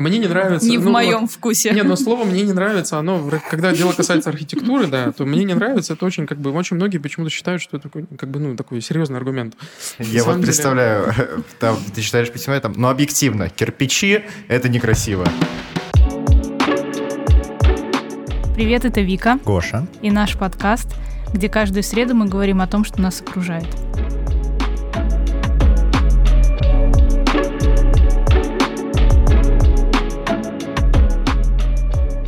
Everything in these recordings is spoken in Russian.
Мне не нравится... Не в ну, моем вот- вкусе. Не, но слово мне не нравится, оно, когда дело касается архитектуры, да, то мне не нравится, это очень, как бы, очень многие почему-то считают, что это такой, как бы, ну, такой серьезный аргумент. Я вот деле- представляю, там ты читаешь письмо, там, ну, объективно, кирпичи — это некрасиво. Привет, это Вика Гоша. и наш подкаст, где каждую среду мы говорим о том, что нас окружает.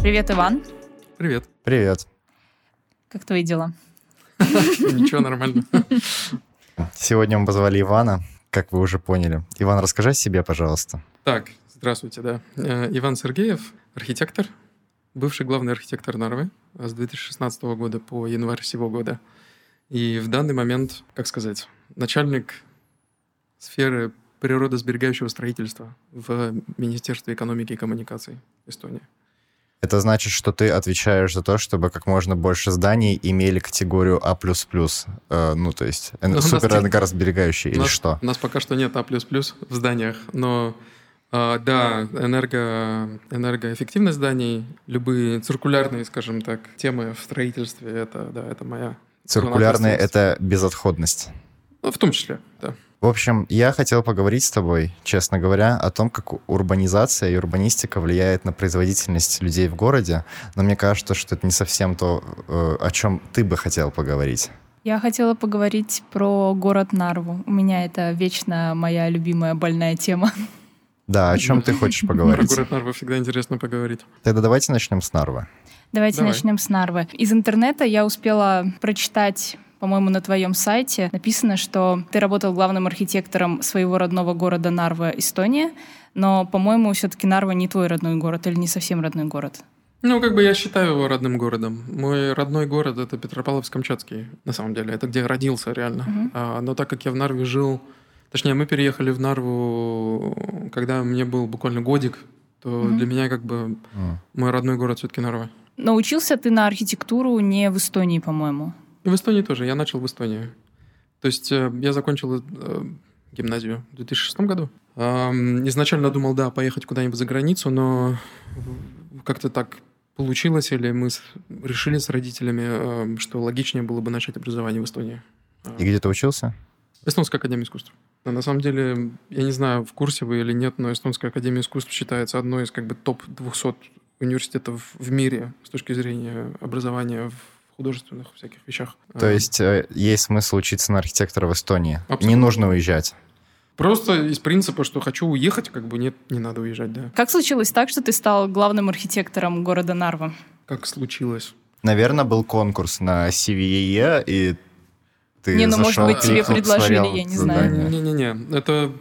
Привет, Иван. Привет. Привет. Как твои дела? Ничего, нормально. Сегодня мы позвали Ивана, как вы уже поняли. Иван, расскажи о себе, пожалуйста. Так, здравствуйте, да. Э, Иван Сергеев, архитектор, бывший главный архитектор Нарвы а с 2016 года по январь сего года. И в данный момент, как сказать, начальник сферы природосберегающего строительства в Министерстве экономики и коммуникаций Эстонии. Это значит, что ты отвечаешь за то, чтобы как можно больше зданий имели категорию А++. Э, ну, то есть Ну, у нас супер энергосберегающие или нас, что? У нас пока что нет А++ в зданиях, но а, да, энерго, энергоэффективность зданий, любые циркулярные, скажем так, темы в строительстве, это, да, это моя Циркулярная — ответственности. это безотходность. Ну, в том числе, да. В общем, я хотел поговорить с тобой, честно говоря, о том, как урбанизация и урбанистика влияет на производительность людей в городе, но мне кажется, что это не совсем то, э, о чем ты бы хотел поговорить. Я хотела поговорить про город Нарву. У меня это вечно моя любимая больная тема. Да, о чем ты хочешь Про поговорить? город Нарва всегда интересно поговорить. Тогда давайте начнем с Нарвы. Давайте Давай. начнем с Нарвы. Из интернета я успела прочитать по-моему, на твоем сайте написано, что ты работал главным архитектором своего родного города Нарва, Эстония, но, по-моему, все-таки Нарва не твой родной город или не совсем родной город. Ну, как бы я считаю его родным городом. Мой родной город — это Петропавловск-Камчатский, на самом деле. Это где я родился, реально. Мгм. А, но так как я в Нарве жил... Точнее, мы переехали в Нарву, когда мне был буквально годик, то Мгм. для меня как бы М. мой родной город все-таки Нарва. Но учился ты на архитектуру не в Эстонии, по-моему. И в Эстонии тоже. Я начал в Эстонии. То есть э, я закончил э, гимназию в 2006 году. Изначально думал, да, поехать куда-нибудь за границу, но как-то так получилось, или мы решили с родителями, что логичнее было бы начать образование в Эстонии. И где ты учился? Эстонская академия искусств. На самом деле, я не знаю, в курсе вы или нет, но Эстонская академия искусств считается одной из как бы топ-200 университетов в мире с точки зрения образования в художественных всяких вещах. То есть э, есть смысл учиться на архитектора в Эстонии? Не Абсолютно. нужно уезжать. Просто из принципа, что хочу уехать, как бы нет, не надо уезжать, да. Как случилось так, что ты стал главным архитектором города Нарва? Как случилось. Наверное, был конкурс на CVE, и ты Не, ну, может зашел, быть, тебе предложили, я не знаю. Не-не-не, это...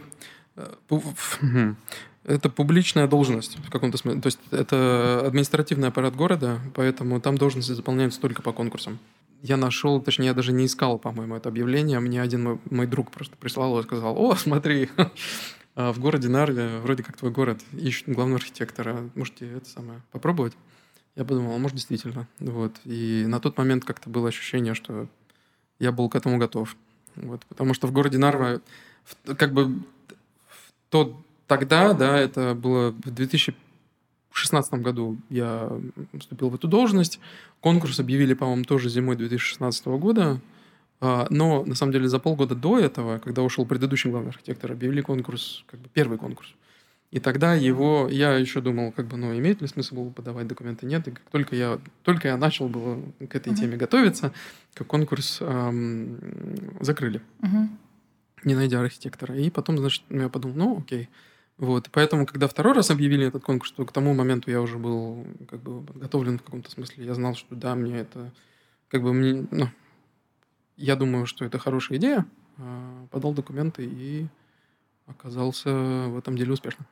Это публичная должность в каком-то смысле. То есть это административный аппарат города, поэтому там должности заполняются только по конкурсам. Я нашел, точнее, я даже не искал, по-моему, это объявление. Мне один мой, мой друг просто прислал и сказал, о, смотри, а в городе Нарве, вроде как твой город, ищут главного архитектора. Можете это самое попробовать? Я подумал, а может, действительно. Вот. И на тот момент как-то было ощущение, что я был к этому готов. Вот. Потому что в городе Нарва, как бы в тот, тогда, да, это было в 2016 году я вступил в эту должность. Конкурс объявили, по-моему, тоже зимой 2016 года. А, Но, на самом деле, за полгода до этого, когда ушел предыдущий главный архитектор, объявили конкурс, как бы первый конкурс. И тогда его, я еще думал, как бы, ну, имеет ли смысл подавать документы, нет. И как только я, только я начал было к этой теме готовиться, как конкурс ам, закрыли, не найдя архитектора. И потом, значит, я подумал, ну, окей. Вот, поэтому, когда второй раз объявили этот конкурс, то к тому моменту я уже был как бы подготовлен в каком-то смысле. Я знал, что да, мне это, как бы мне, ну, я думаю, что это хорошая идея. А, Подал документы и оказался в этом деле успешным.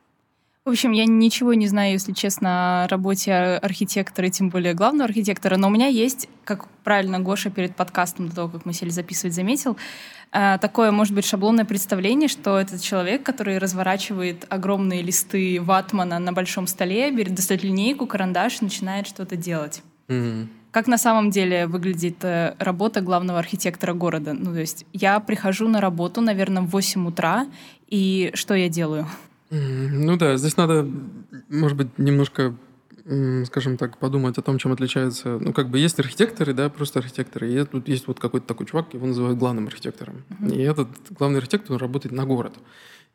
В общем, я ничего не знаю, если честно, о работе архитектора, и тем более главного архитектора, но у меня есть, как правильно Гоша перед подкастом, до того, как мы сели записывать, заметил, э, такое, может быть, шаблонное представление, что это человек, который разворачивает огромные листы ватмана на большом столе, берет, достает линейку, карандаш и начинает что-то делать. Мгм. Как на самом деле выглядит э, работа главного архитектора города? Ну, то есть я прихожу на работу, наверное, в 8 утра, и что я делаю? Ну да, здесь надо, может быть, немножко скажем так, подумать о том, чем отличается... Ну, как бы есть архитекторы, да, просто архитекторы. И тут есть вот какой-то такой чувак, его называют главным архитектором. Mm-hmm. И этот главный архитектор, он работает на город.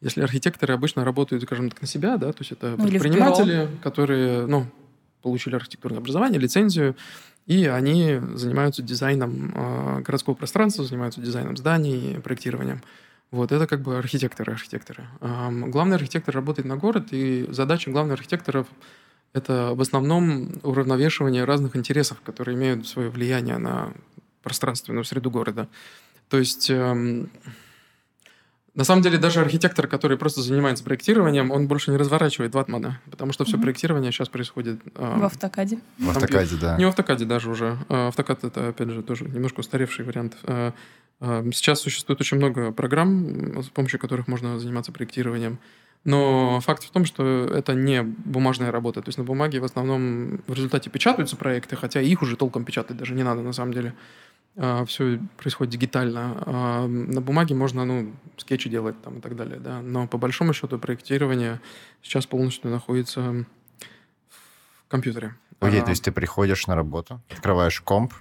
Если архитекторы обычно работают, скажем так, на себя, да, то есть это ну, предприниматели, которые, ну, получили архитектурное образование, лицензию, и они занимаются дизайном э, городского пространства, занимаются дизайном зданий, проектированием. Вот, это как бы архитекторы, архитекторы. Главный архитектор работает на город, и задача главного архитектора это в основном уравновешивание разных интересов, которые имеют свое влияние на пространственную среду города. То есть, эм, на самом деле, даже архитектор, который просто занимается проектированием, он больше не разворачивает ватмана, потому что все mm-hmm. проектирование сейчас происходит... Э, в автокаде. В автокаде, да. Не в автокаде даже уже. Э, автокад — это, опять же, тоже немножко устаревший вариант. Э, сейчас существует очень много программ, с помощью которых можно заниматься проектированием. Но факт в том, что это не бумажная работа. То есть на бумаге в основном в результате печатаются проекты, хотя их уже толком печатать даже не надо на самом деле. А, все происходит дигитально. А на бумаге можно ну, скетчи делать там, и так далее. Да? Но по большому счету проектирование сейчас полностью находится в компьютере. Окей, а, то есть ты приходишь на работу, открываешь комп,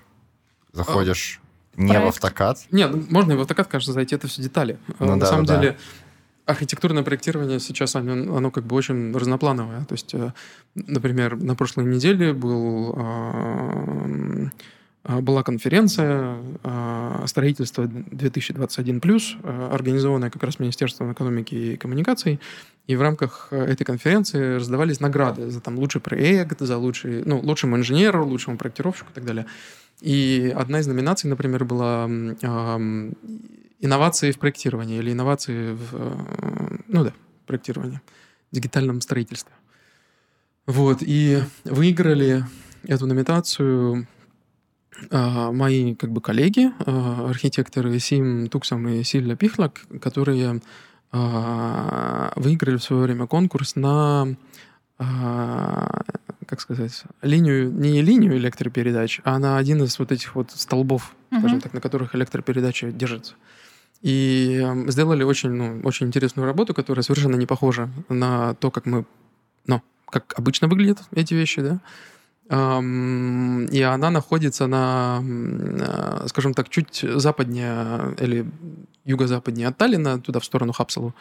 заходишь не проект. в автокад? Нет, ну, можно и в автокад, конечно, зайти, это все детали. Ну, на да, самом да. деле архитектурное проектирование сейчас оно, оно как бы очень разноплановое. То есть, э, например, на прошлой неделе был, а, а, была конференция а, «Строительство 2021+,» организованная как раз Министерством экономики и коммуникаций. И в рамках этой конференции раздавались награды за там, лучший проект, за лучший, ну, лучшему инженеру, лучшему проектировщику и так далее. И одна из номинаций, например, была инновации в проектировании или инновации в, э, ну да, проектировании, дигитальном строительстве. Вот, и выиграли эту номинацию мои как бы коллеги, а, архитекторы Сим Туксам и Силья Пихлак, которые а, выиграли в свое время конкурс на как сказать, линию, не линию электропередач, а на один из вот этих вот столбов, uh-huh. скажем так, на которых электропередача держится. И эм, сделали очень, ну, очень интересную работу, которая совершенно не похожа на то, как мы, ну, как обычно выглядят эти вещи, да. И она находится на, э, скажем так, чуть западнее или юго-западнее от Таллина, туда в сторону Хапсалу,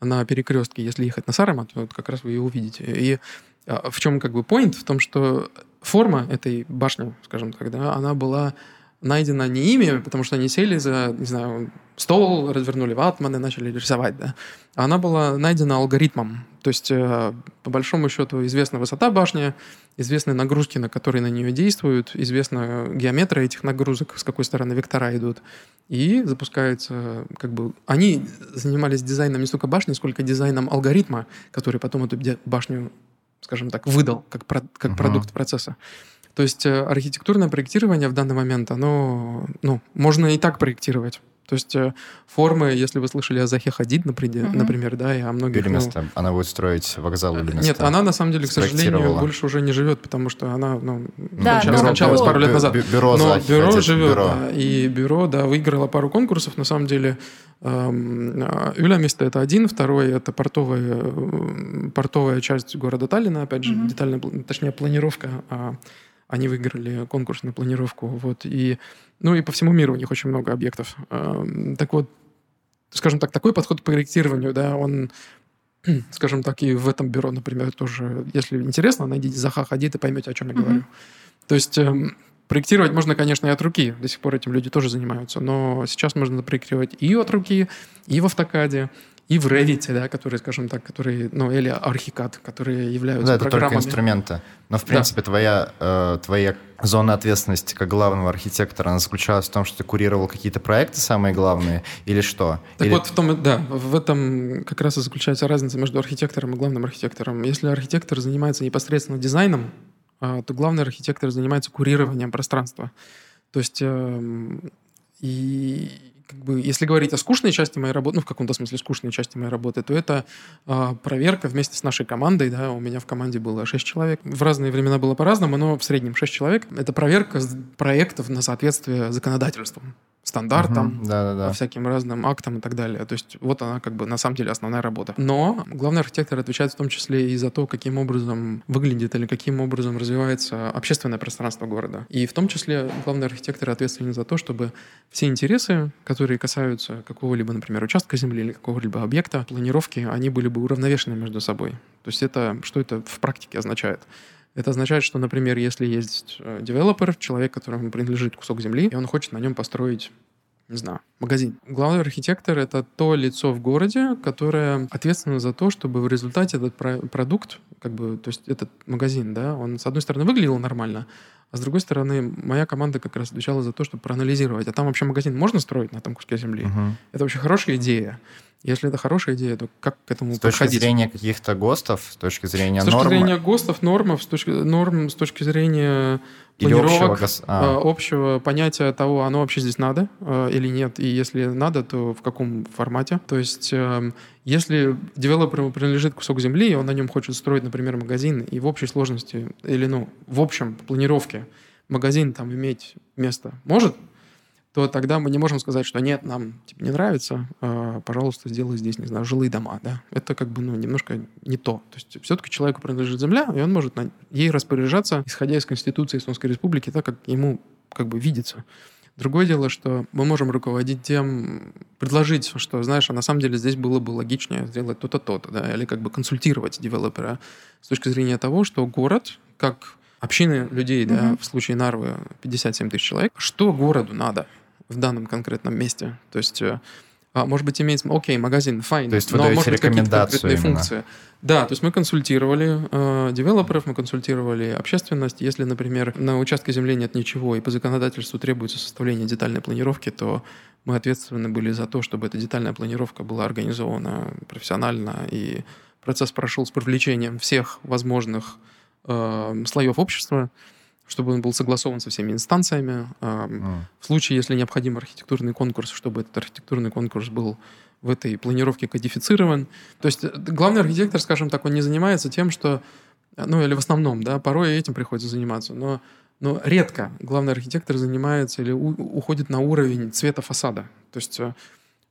на перекрестке. Если ехать на Сарема, то вот как раз вы ее увидите. И э, в чем как бы point? В том, что форма этой башни, скажем так, да, она была найдена не ими, потому что они сели за, не знаю, стол, развернули ватман и начали рисовать, да. Она была найдена алгоритмом. То есть, э, по большому счету, известна высота башни, известны нагрузки, на которые на нее действуют, известна геометрия этих нагрузок, с какой стороны вектора идут. И запускается, как бы... Они занимались дизайном не столько башни, сколько дизайном алгоритма, который потом эту башню, скажем так, выдал как, как uh-huh. продукт процесса. То есть э, архитектурное проектирование в данный момент, оно, ну, можно и так проектировать. То есть э, формы, если вы слышали о Захе Хадид, например, угу. например да, и о многих... Или места. Ну, она будет строить вокзал или места. Нет, она на самом деле, к сожалению, больше уже не живет, потому что она ну, да, бюро, скончалась пару лет назад. Бюро Но Захи бюро Хадид, живет, бюро. Да, и бюро, да, выиграло пару конкурсов, на самом деле. Эм, Юля место это один, второй это портовая, портовая часть города Таллина, опять же, угу. детальная, точнее, планировка а они выиграли конкурс на планировку. Вот, и, ну и по всему миру у них очень много объектов. Так вот, скажем так, такой подход к проектированию, да, он скажем так, и в этом бюро, например, тоже, если интересно, найдите Заха Хадид и поймете, о чем я mm-hmm. говорю. То есть эм, проектировать можно, конечно, и от руки. До сих пор этим люди тоже занимаются. Но сейчас можно проектировать и от руки, и в автокаде, и в Revit, да, которые, скажем так, которые, ну, или Archicad, которые являются да, это программами. только инструменты. Но, в принципе, да. твоя, э, твоя зона ответственности как главного архитектора, она заключалась в том, что ты курировал какие-то проекты самые главные, или что? Так или... вот, в том, да, в этом как раз и заключается разница между архитектором и главным архитектором. Если архитектор занимается непосредственно дизайном, э, то главный архитектор занимается курированием пространства. То есть э, и как бы, если говорить о скучной части моей работы, ну, в каком-то смысле скучной части моей работы, то это э, проверка вместе с нашей командой, да, у меня в команде было 6 человек. В разные времена было по-разному, но в среднем 6 человек. Это проверка проектов на соответствие законодательству. Стандартам, Мгм, да-да-да. по всяким разным актам и так далее. То есть вот она как бы на самом деле основная работа. Но главный архитектор отвечает в том числе и за то, каким образом выглядит или каким образом развивается общественное пространство города. И в том числе главный архитектор ответственен за то, чтобы все интересы, которые касаются какого-либо, например, участка земли или какого-либо объекта, планировки, они были бы уравновешены между собой. То есть это, что это в практике означает? Это означает, что, например, если есть э, девелопер, человек, которому принадлежит кусок земли, и он хочет на нем построить не знаю, магазин. Главный архитектор — это то лицо в городе, которое ответственно за то, чтобы в результате этот про- продукт, как бы, то есть этот магазин, да, он, с одной стороны, выглядел нормально, а с другой стороны, моя команда как раз отвечала за то, чтобы проанализировать, а там вообще магазин можно строить на том куске земли? Мгм. Это вообще хорошая идея. Если это хорошая идея, то как к этому С точки подходить? зрения каких-то ГОСТов, с точки зрения С точки норм зрения ГОСТов, нормов, с точки, норм, с точки зрения или общего планировок, гос- э, а, общего понятия того, оно вообще здесь надо э, или нет, и если надо, то в каком формате. То есть, э, если девелоперу принадлежит кусок земли, и он на нем хочет строить, например, магазин, и в общей сложности, или, ну, в общем планировке магазин там иметь место может, то тогда мы не можем сказать, что нет, нам типа, не нравится, э, пожалуйста, сделай здесь, не знаю, жилые дома, да. Это как бы, ну, немножко не то. То есть все-таки человеку принадлежит земля, и он может на- ей распоряжаться, исходя из Конституции Эстонской Республики, так, как ему как бы видится. Другое дело, что мы можем руководить тем, предложить, что, знаешь, а на самом деле здесь было бы логичнее сделать то-то, то-то, да, или как бы консультировать девелопера с точки зрения того, что город, как общины людей, да, Мгм. в случае Нарвы 57 тысяч человек, что городу надо в данном конкретном месте? То есть, э, а, может быть, иметь, окей, магазин, fine, То есть вы но даете может быть какие-то рекомендацию конкретные именно? функции. Да, то есть мы консультировали э, девелоперов, мы консультировали общественность. Если, например, на участке земли нет ничего, и по законодательству требуется составление детальной планировки, то мы ответственны были за то, чтобы эта детальная планировка была организована профессионально, и процесс прошел с привлечением всех возможных э, слоев общества, чтобы он был согласован со всеми инстанциями. Э, м. в случае, если необходим архитектурный конкурс, чтобы этот архитектурный конкурс был в этой планировке кодифицирован. То есть э, главный архитектор, скажем так, он не занимается тем, что, э, ну или в основном, да, порой этим приходится заниматься, но, но редко главный архитектор занимается или у- уходит на уровень цвета фасада. То есть э,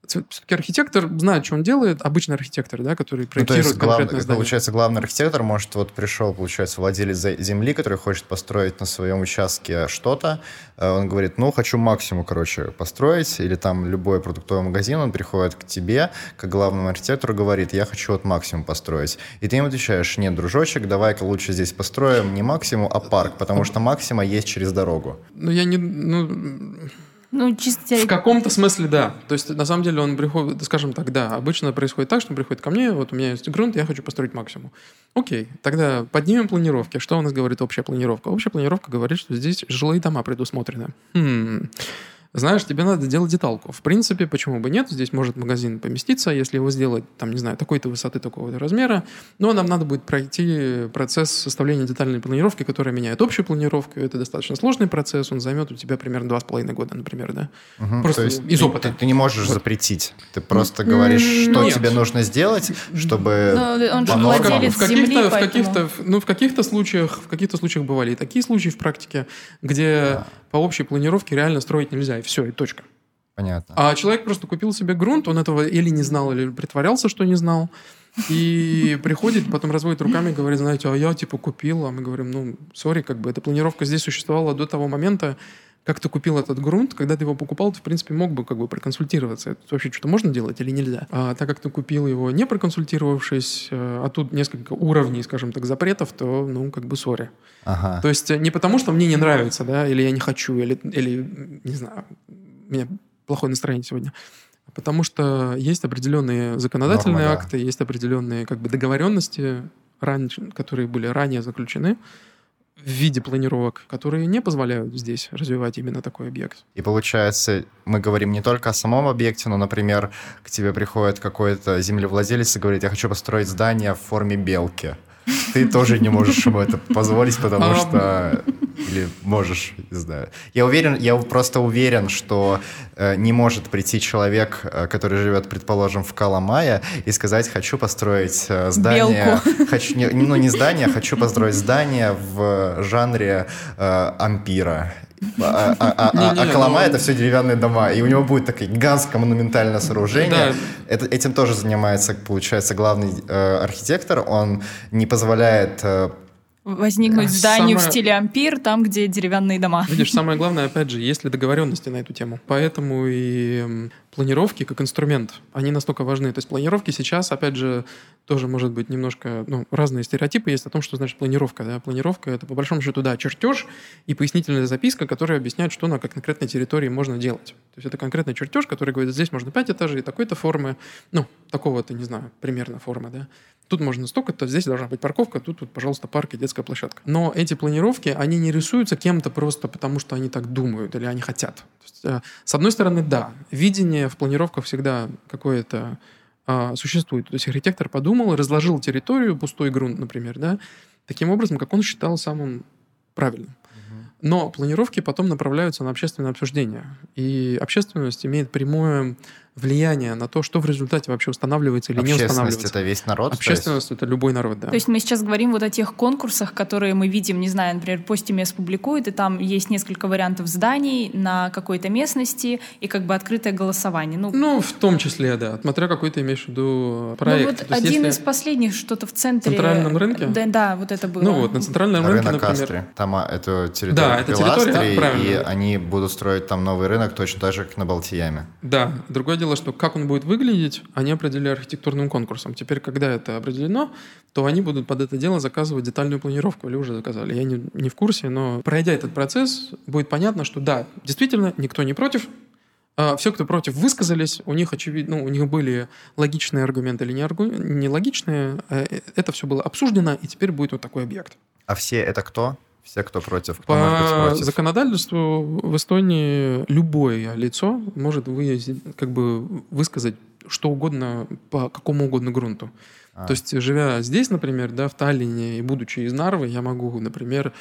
все-таки архитектор знает, что он делает, обычный архитектор, да, который Ну, то проектирует есть, конкретное здание. получается, главный архитектор, может, вот пришел, получается, владелец земли, который хочет построить на своем участке что-то, э, он говорит, ну, хочу максимум, короче, построить, или там любой продуктовый магазин, он приходит к тебе, как главному архитектору, говорит, я хочу вот максимум построить. И ты ему отвечаешь, нет, дружочек, давай-ка лучше здесь построим не максимум, а парк, потому что максима есть через дорогу. Ну, я не... Ну, Ну, чисто В каком-то смысле, да. То есть, на самом деле, он приходит, скажем так, да, обычно происходит так, что он приходит ко мне, вот у меня есть грунт, я хочу построить максимум. Окей, тогда поднимем планировки. Что у нас говорит общая планировка? Общая планировка говорит, что здесь жилые дома предусмотрены. Хм. Знаешь, тебе надо делать деталку. В принципе, почему бы нет? Здесь может магазин поместиться, если его сделать, там, не знаю, такой-то высоты, такого-то размера. Но нам надо будет пройти процесс составления детальной планировки, которая меняет общую планировку. Это достаточно сложный процесс, он займет у тебя примерно два с половиной года, например, да? Мгм. Просто То есть из ты- опыта. Ты, ты не можешь Вот. запретить. Ты просто говоришь, что нет. тебе нужно сделать, чтобы... Ну, он же владелец в каких-то, земли, в каких-то, поэтому... ну, в каких-то случаях, в каких-то случаях бывали и такие случаи в практике, где по общей планировке реально строить нельзя, и все, и точка. Понятно. А человек просто купил себе грунт, он этого или не знал, или притворялся, что не знал, и приходит, потом разводит руками и говорит, знаете, а я типа купил, а мы говорим, ну, сори, как бы эта планировка здесь существовала до того момента, как ты купил этот грунт, когда ты его покупал, ты, в принципе, мог бы как бы проконсультироваться. Это вообще что-то можно делать или нельзя? А так как ты купил его не проконсультировавшись, э, а тут несколько уровней, скажем так, запретов, то, ну, как бы сори. Ага. То есть э, не потому, что мне не нравится, да, или я не хочу, или, или не знаю, у меня плохое настроение сегодня. а Потому что есть определенные законодательные Нормы, да. акты, есть определенные как бы договоренности, раньше, которые были ранее заключены в виде планировок, которые не позволяют здесь развивать именно такой объект. И получается, мы говорим не только о самом объекте, но, например, к тебе приходит какой-то землевладелец и говорит, я хочу построить здание в форме белки. Ты тоже не можешь ему это позволить, потому А, что... Или можешь, не знаю. Я уверен, я просто уверен, что э, не может прийти человек, э, который живет, предположим, в Каламае, и сказать, хочу построить э, здание... Хочу, не, ну, не здание, а хочу построить здание в жанре э, ампира А, а, а, а, а Колома это все деревянные дома, и у него будет такое гигантское монументальное сооружение. Это, этим тоже занимается, получается, главный э, архитектор. Он не позволяет э, возникнуть зданию самое... в стиле ампир, там, где деревянные дома. Видишь, самое главное, опять же, есть ли договоренности на эту тему. Поэтому и планировки как инструмент, они настолько важны. То есть планировки сейчас, опять же, тоже может быть немножко, ну, разные стереотипы есть о том, что значит планировка. Да? Планировка — это, по большому счету, да, чертеж и пояснительная записка, которая объясняет, что на конкретной территории можно делать. То есть это конкретный чертеж, который говорит, здесь можно 5 этажей, такой-то формы, ну, такого-то, не знаю, примерно формы, да. Тут можно столько-то, здесь должна быть парковка, тут, вот, пожалуйста, парк и детская площадка. Но эти планировки, они не рисуются кем-то просто потому, что они так думают или они хотят. Есть, э, с одной стороны, да, видение в планировках всегда какое-то э, существует. То есть архитектор подумал, разложил территорию, пустой грунт, например, да, таким образом, как он считал самым правильным. Но планировки потом направляются на общественное обсуждение. И общественность имеет прямое влияние на то, что в результате вообще устанавливается или не устанавливается. это весь народ? Общественность — это любой народ, да. То есть мы сейчас говорим вот о тех конкурсах, которые мы видим, не знаю, например, Постимес публикует, и там есть несколько вариантов зданий на какой-то местности и как бы открытое голосование. Ну, ну в том числе, да. Смотря какой ты имеешь в виду проект. Ну вот один из последних что-то в центре... В центральном рынке? Да, да, вот это было. Ну вот, на центральном рынке, Рынок например... Астри. Там а, это территория да, это территория, правильно. и они будут строить там новый рынок точно так же, как на Балтияме. Да. Другое дело, что как он будет выглядеть, они определили архитектурным конкурсом. Теперь, когда это определено, то они будут под это дело заказывать детальную планировку, или уже заказали. Я не, не в курсе, но пройдя этот процесс, будет понятно, что да, действительно, никто не против, а все, кто против, высказались, у них, очевидно, ну, у них были логичные аргументы или не, аргу... не логичные, а, э, это все было обсуждено, и теперь будет вот такой объект. А все это кто? Все, кто против. Кто По против? законодательству в Эстонии любое лицо может выразить, как бы высказать что угодно по какому угодно грунту. А. То есть, живя здесь, например, да, в Таллине и будучи из Нарвы, я могу, например,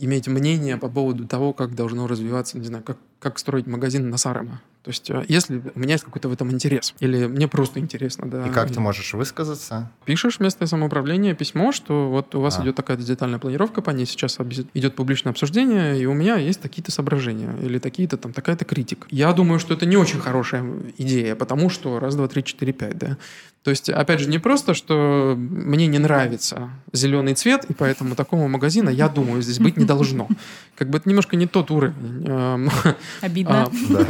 иметь мнение по поводу того, как должно развиваться, не знаю, как, как строить магазин на Сарема. То есть, э, если у меня есть какой-то в этом интерес, или мне просто интересно, да. И как ты можешь высказаться? Пишешь местное самоуправление письмо, что вот у вас а. идет такая детальная планировка, по ней сейчас идет публичное обсуждение, и у меня есть такие-то соображения, или такие-то там, такая-то критика. Я думаю, что это не очень хорошая идея, потому что раз, два, три, четыре, пять, да. То есть, опять же, не просто, что мне не нравится зеленый цвет, и поэтому такого магазина, я думаю, здесь быть не должно. Как бы это немножко не тот уровень. Эм, Обидно. А,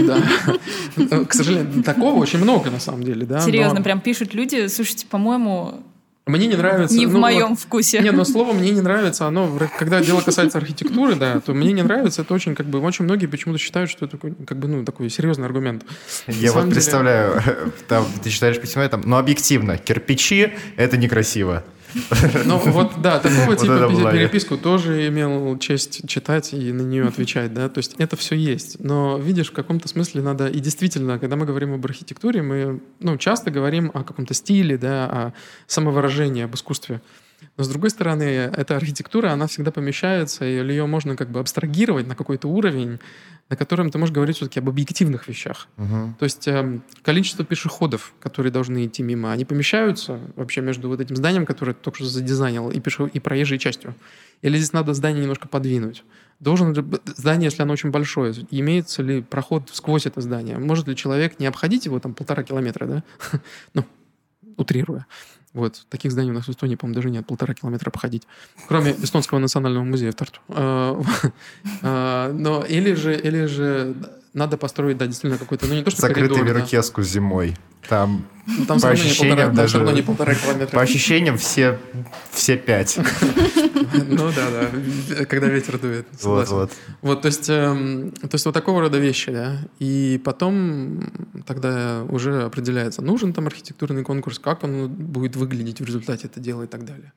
да. К сожалению, такого очень много на самом деле. Да? Серьезно, Но... прям пишут люди, слушайте, по-моему, мне не нравится... Не в ну, моем вот, вкусе. Не, но слово «мне не нравится», оно, когда дело касается архитектуры, да, то «мне не нравится» это очень, как бы, очень многие почему-то считают, что это такой, как бы, ну, такой серьезный аргумент. Я вот деле... представляю, там, ты читаешь письмо, там, но объективно, кирпичи — это некрасиво. Ну вот, да, такого типа переписку тоже имел честь читать и на нее отвечать, да, то есть это все есть. Но видишь, в каком-то смысле надо, и действительно, когда мы говорим об архитектуре, мы, ну, часто говорим о каком-то стиле, да, о самовыражении, об искусстве. Но с другой стороны, эта архитектура, она всегда помещается, или ее можно как бы абстрагировать на какой-то уровень, на котором ты можешь говорить все-таки об объективных вещах. Угу. То есть э, количество пешеходов, которые должны идти мимо, они помещаются вообще между вот этим зданием, которое ты только что задизайнил, и, пеше... и проезжей частью. Или здесь надо здание немножко подвинуть? Должен здание, если оно очень большое, имеется ли проход сквозь это здание? Может ли человек не обходить его там полтора километра, да? ну, утрируя. Вот. Таких зданий у нас в Эстонии, по-моему, даже нет. Полтора километра походить. Кроме Эстонского национального музея в Тарту. А, а, но или же, или же надо построить, да, действительно какой-то, ну не то, что Закрытый коридор, Веркеску да. зимой. Там, ну, там по ощущениям даже... Там не полтора километра. По ощущениям все, все пять. Ну да, да, когда ветер дует. Вот, вот. Вот, то есть, эм, то есть вот такого рода вещи, да. И потом тогда уже определяется, нужен там архитектурный конкурс, как он будет выглядеть в результате это дела и так далее.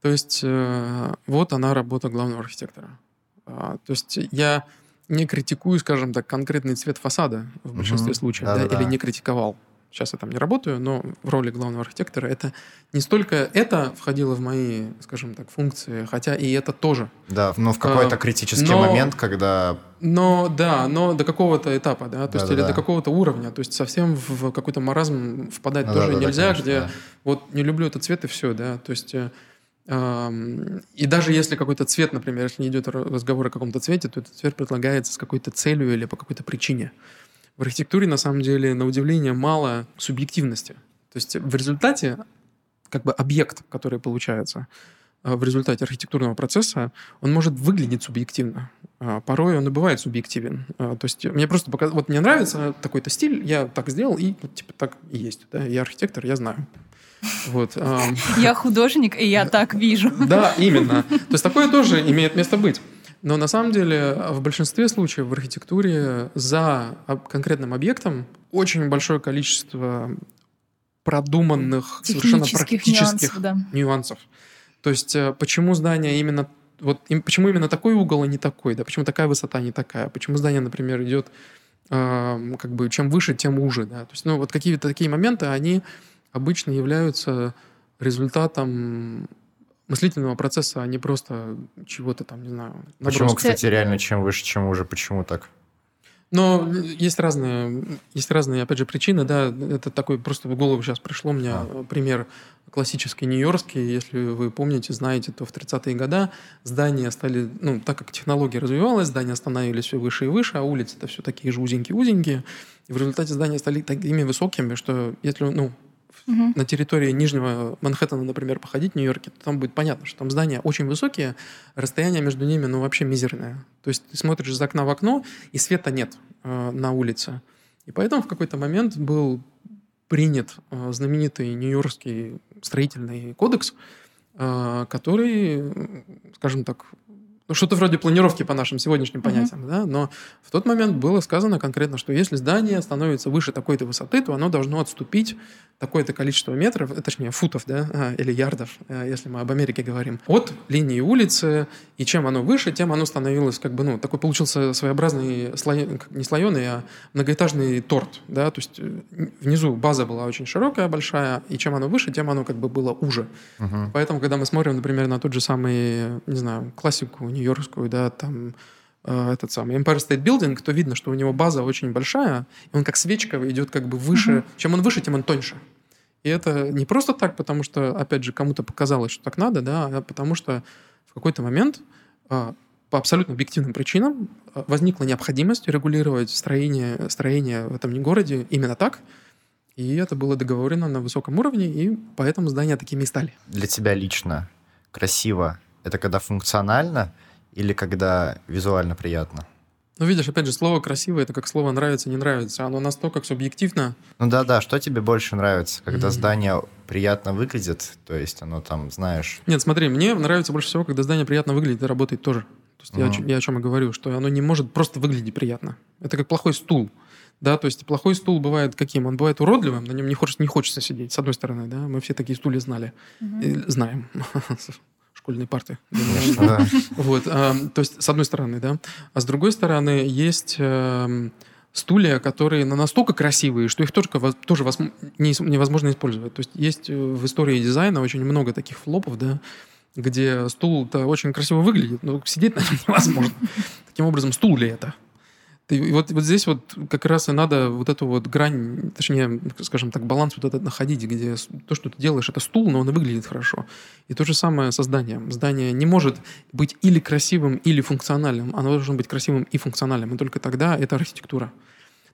То есть э, вот она работа главного архитектора. А, то есть я не критикую, скажем так, конкретный цвет фасада в большинстве mm-hmm. случаев, да, да, или не критиковал. Сейчас я там не работаю, но в роли главного архитектора это не столько это входило в мои, скажем так, функции, хотя и это тоже. Да, но в какой-то а, критический но, момент, когда... Но да, но до какого-то этапа, да, то да, есть да, или да. до какого-то уровня, то есть совсем в какой-то маразм впадать ну, тоже да, да, нельзя, да, конечно, где да. вот не люблю этот цвет и все, да, то есть э, И даже если какой-то цвет, например, если не идет разговор о каком-то цвете, то этот цвет предлагается с какой-то целью или по какой-то причине. В архитектуре, на самом деле, на удивление, мало субъективности. То есть в результате как бы объект, который получается э, в результате архитектурного процесса, он может выглядеть субъективно. А порой он и бывает субъективен. А, то есть мне просто показалось, вот мне нравится такой-то стиль, я так сделал, и типа так и есть. Да? Я архитектор, я знаю. Вот. Я художник, и я так вижу. Да, именно. То есть такое тоже имеет место быть. Но на самом деле в большинстве случаев в архитектуре за конкретным объектом очень большое количество продуманных, совершенно практических нюансов, да. нюансов. То есть э, почему здание именно вот почему именно такой угол, а не такой, да, почему такая высота, а не такая, почему здание, например, идет э, как бы чем выше, тем уже, да, то есть, ну, вот какие-то такие моменты, они обычно являются результатом мыслительного процесса, а не просто чего-то там, не знаю. Наброски. Почему, кстати, реально чем выше, чем уже, почему так? Но есть разные, есть разные, опять же, причины, да, это такой просто в голову сейчас пришло мне а. пример классический нью-йоркский, если вы помните, знаете, то в 30-е годы здания стали, ну, так как технология развивалась, здания становились все выше и выше, а улицы-то все такие же узенькие-узенькие, и в результате здания стали такими высокими, что если, ну, угу. на территории Нижнего Манхэттена, например, походить в Нью-Йорке, то там будет понятно, что там здания очень высокие, расстояние между ними, ну, вообще мизерное. То есть ты смотришь из окна в окно, и света нет э, на улице. И поэтому в какой-то момент был принят э, знаменитый Нью-Йоркский строительный кодекс, э, который, скажем так, ну, что-то вроде планировки по нашим сегодняшним mm-hmm. понятиям, да, но в тот момент было сказано конкретно, что если здание становится выше такой-то высоты, то оно должно отступить такое-то количество метров, э, точнее футов, да, а, или ярдов, э, если мы об Америке говорим, от линии улицы, и чем оно выше, тем оно становилось как бы, ну, такой получился своеобразный, слой, не слоеный, а многоэтажный торт, да, то есть э, внизу база была очень широкая, большая, и чем оно выше, тем оно как бы было уже. Uh-huh. Поэтому, когда мы смотрим, например, на тот же самый, не знаю, классику нью-йоркскую, да, там, этот самый Empire State Building, то видно, что у него база очень большая, и он как свечка идет как бы выше. Mm-hmm. Чем он выше, тем он тоньше. И это не просто так, потому что, опять же, кому-то показалось, что так надо, да, а потому что в какой-то момент а, по абсолютно объективным причинам а, возникла необходимость регулировать строение, строение в этом городе именно так, и это было договорено на высоком уровне, и поэтому здания такими и стали. Для тебя лично красиво — это когда функционально или когда визуально приятно? Ну, видишь, опять же, слово красивое это как слово нравится, не нравится. Оно настолько субъективно. Ну да, да. Что тебе больше нравится, когда mm-hmm. здание приятно выглядит, то есть оно там, знаешь. Нет, смотри, мне нравится больше всего, когда здание приятно выглядит и работает тоже. То есть mm-hmm. я, я о чем и говорю, что оно не может просто выглядеть приятно. Это как плохой стул. Да, то есть плохой стул бывает каким? Он бывает уродливым, на нем не хочется, не хочется сидеть, с одной стороны, да, мы все такие стулья знали, mm-hmm. знаем. школьные парты. Вот, а, то есть, с одной стороны, да. А с другой стороны, есть эм, стулья, которые настолько красивые, что их только, тоже невозможно использовать. То есть есть э, в истории дизайна очень много таких флопов, да, где стул-то очень красиво выглядит, но сидеть на нем невозможно. Таким образом, стул ли это? И вот, вот здесь вот как раз и надо вот эту вот грань, точнее, скажем так, баланс вот этот находить, где то, что ты делаешь, это стул, но он и выглядит хорошо. И то же самое со зданием. Здание не может быть или красивым, или функциональным. Оно должно быть красивым и функциональным. И только тогда это архитектура.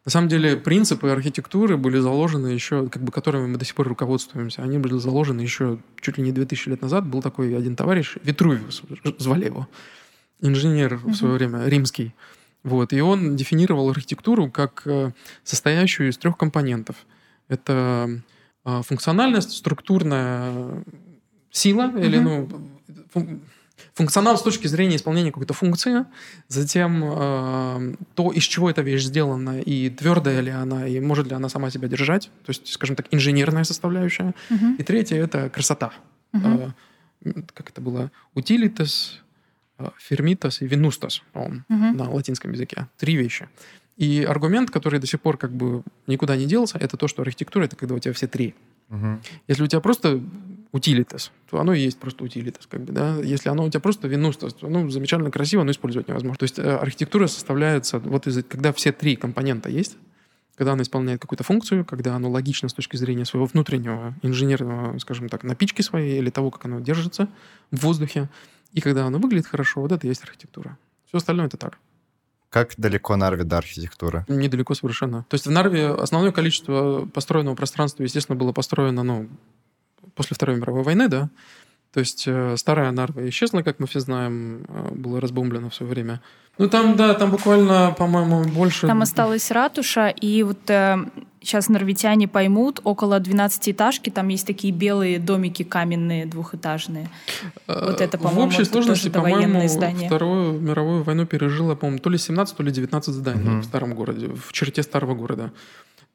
На самом деле принципы архитектуры были заложены еще, как бы которыми мы до сих пор руководствуемся, они были заложены еще чуть ли не 2000 лет назад. Был такой один товарищ, Витрувиус, звали его, инженер mm-hmm. в свое время, римский. Вот, и он дефинировал архитектуру как э, состоящую из трех компонентов. Это а, функциональность, структурная сила, mm-hmm. или ну, функционал с точки зрения исполнения какой-то функции, затем э, то, из чего эта вещь сделана, и твердая ли она, и может ли она сама себя держать, то есть, скажем так, инженерная составляющая. Uh-huh. И третье — это красота. Э, как это было? Утилитас, фермитас и винустас, угу. на латинском языке. Три вещи. И аргумент, который до сих пор как бы никуда не делся, это то, что архитектура — это когда у тебя все три. Угу. Если у тебя просто utilitas, то оно и есть просто utilitas, как бы, да. Если оно у тебя просто venustas, то ну, замечательно красиво, но использовать невозможно. То есть э, архитектура составляется вот из когда все три компонента есть, когда оно исполняет какую-то функцию, когда оно логично с точки зрения своего внутреннего инженерного, скажем так, напички своей или того, как оно держится в воздухе, и когда оно выглядит хорошо, вот это и есть архитектура. Все остальное это так. Как далеко Нарве до архитектуры? Недалеко совершенно. То есть в Нарве основное количество построенного пространства, естественно, было построено ну, после Второй мировой войны, да. То есть э, старая Нарва исчезла, как мы все знаем, э, было разбомблено в свое время. Ну там, да, там буквально, по-моему, больше... Там осталась ратуша, и вот э, сейчас норвитяне поймут, около 12-этажки там есть такие белые домики каменные, двухэтажные. Вот это, по-моему, В общей сложности, по-моему, здание. Вторую мировую войну пережило, по-моему, то ли 17, то ли 19 зданий угу. в старом городе, в черте старого города.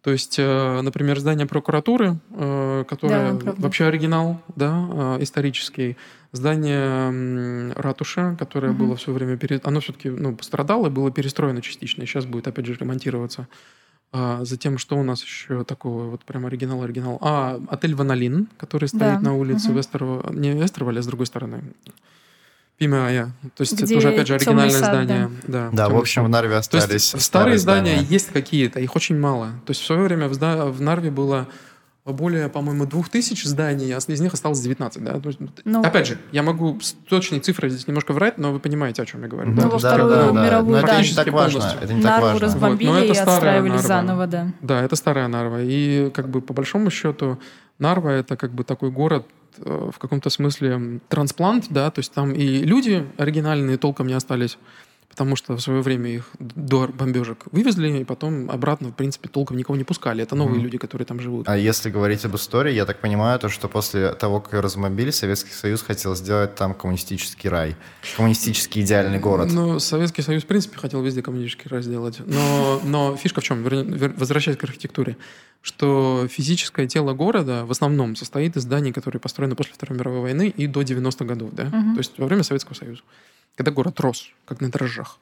То есть, э, например, здание прокуратуры, э, которое да, вообще оригинал, да, э, исторический, здание ратуши, которое угу. было все время перед, оно все-таки ну, пострадало, было перестроено частично, и сейчас будет опять же ремонтироваться. А затем, что у нас еще такого, вот прям оригинал-оригинал? А, отель Ванолин, который стоит да. на улице угу. Вестерова, не Вестерова, а с другой стороны. Пимая. То есть Где это уже, опять же, оригинальное сад, здание. Да, да, да в общем, в Нарве остались То есть старые, старые здания. здания есть какие-то, их очень мало. То есть в свое время в, в Нарве было более, по-моему, двух тысяч зданий, а из них осталось 19, да? Ну, Опять же, я могу с точной цифрой здесь немножко врать, но вы понимаете, о чем я говорю. Ну, да? во Вторую да, да, мировую, да. да. Это не так важно. Это не Нарву так важно. разбомбили вот. и отстраивали Нарва. заново, да. Да, это старая Нарва. И как бы по большому счету Нарва — это как бы такой город, в каком-то смысле трансплант, да, то есть там и люди оригинальные толком не остались, потому что в свое время их до бомбежек вывезли, и потом обратно, в принципе, толком никого не пускали. Это новые mm-hmm. люди, которые там живут. А если говорить об истории, я так понимаю, то, что после того, как ее размобили, Советский Союз хотел сделать там коммунистический рай, коммунистический идеальный город. Ну, Советский Союз, в принципе, хотел везде коммунистический рай сделать. Но, но фишка в чем? Возвращаясь к архитектуре что физическое тело города в основном состоит из зданий, которые построены после Второй мировой войны и до 90-х годов, да? Угу. То есть во время Советского Союза, когда город рос, как на дрожжах.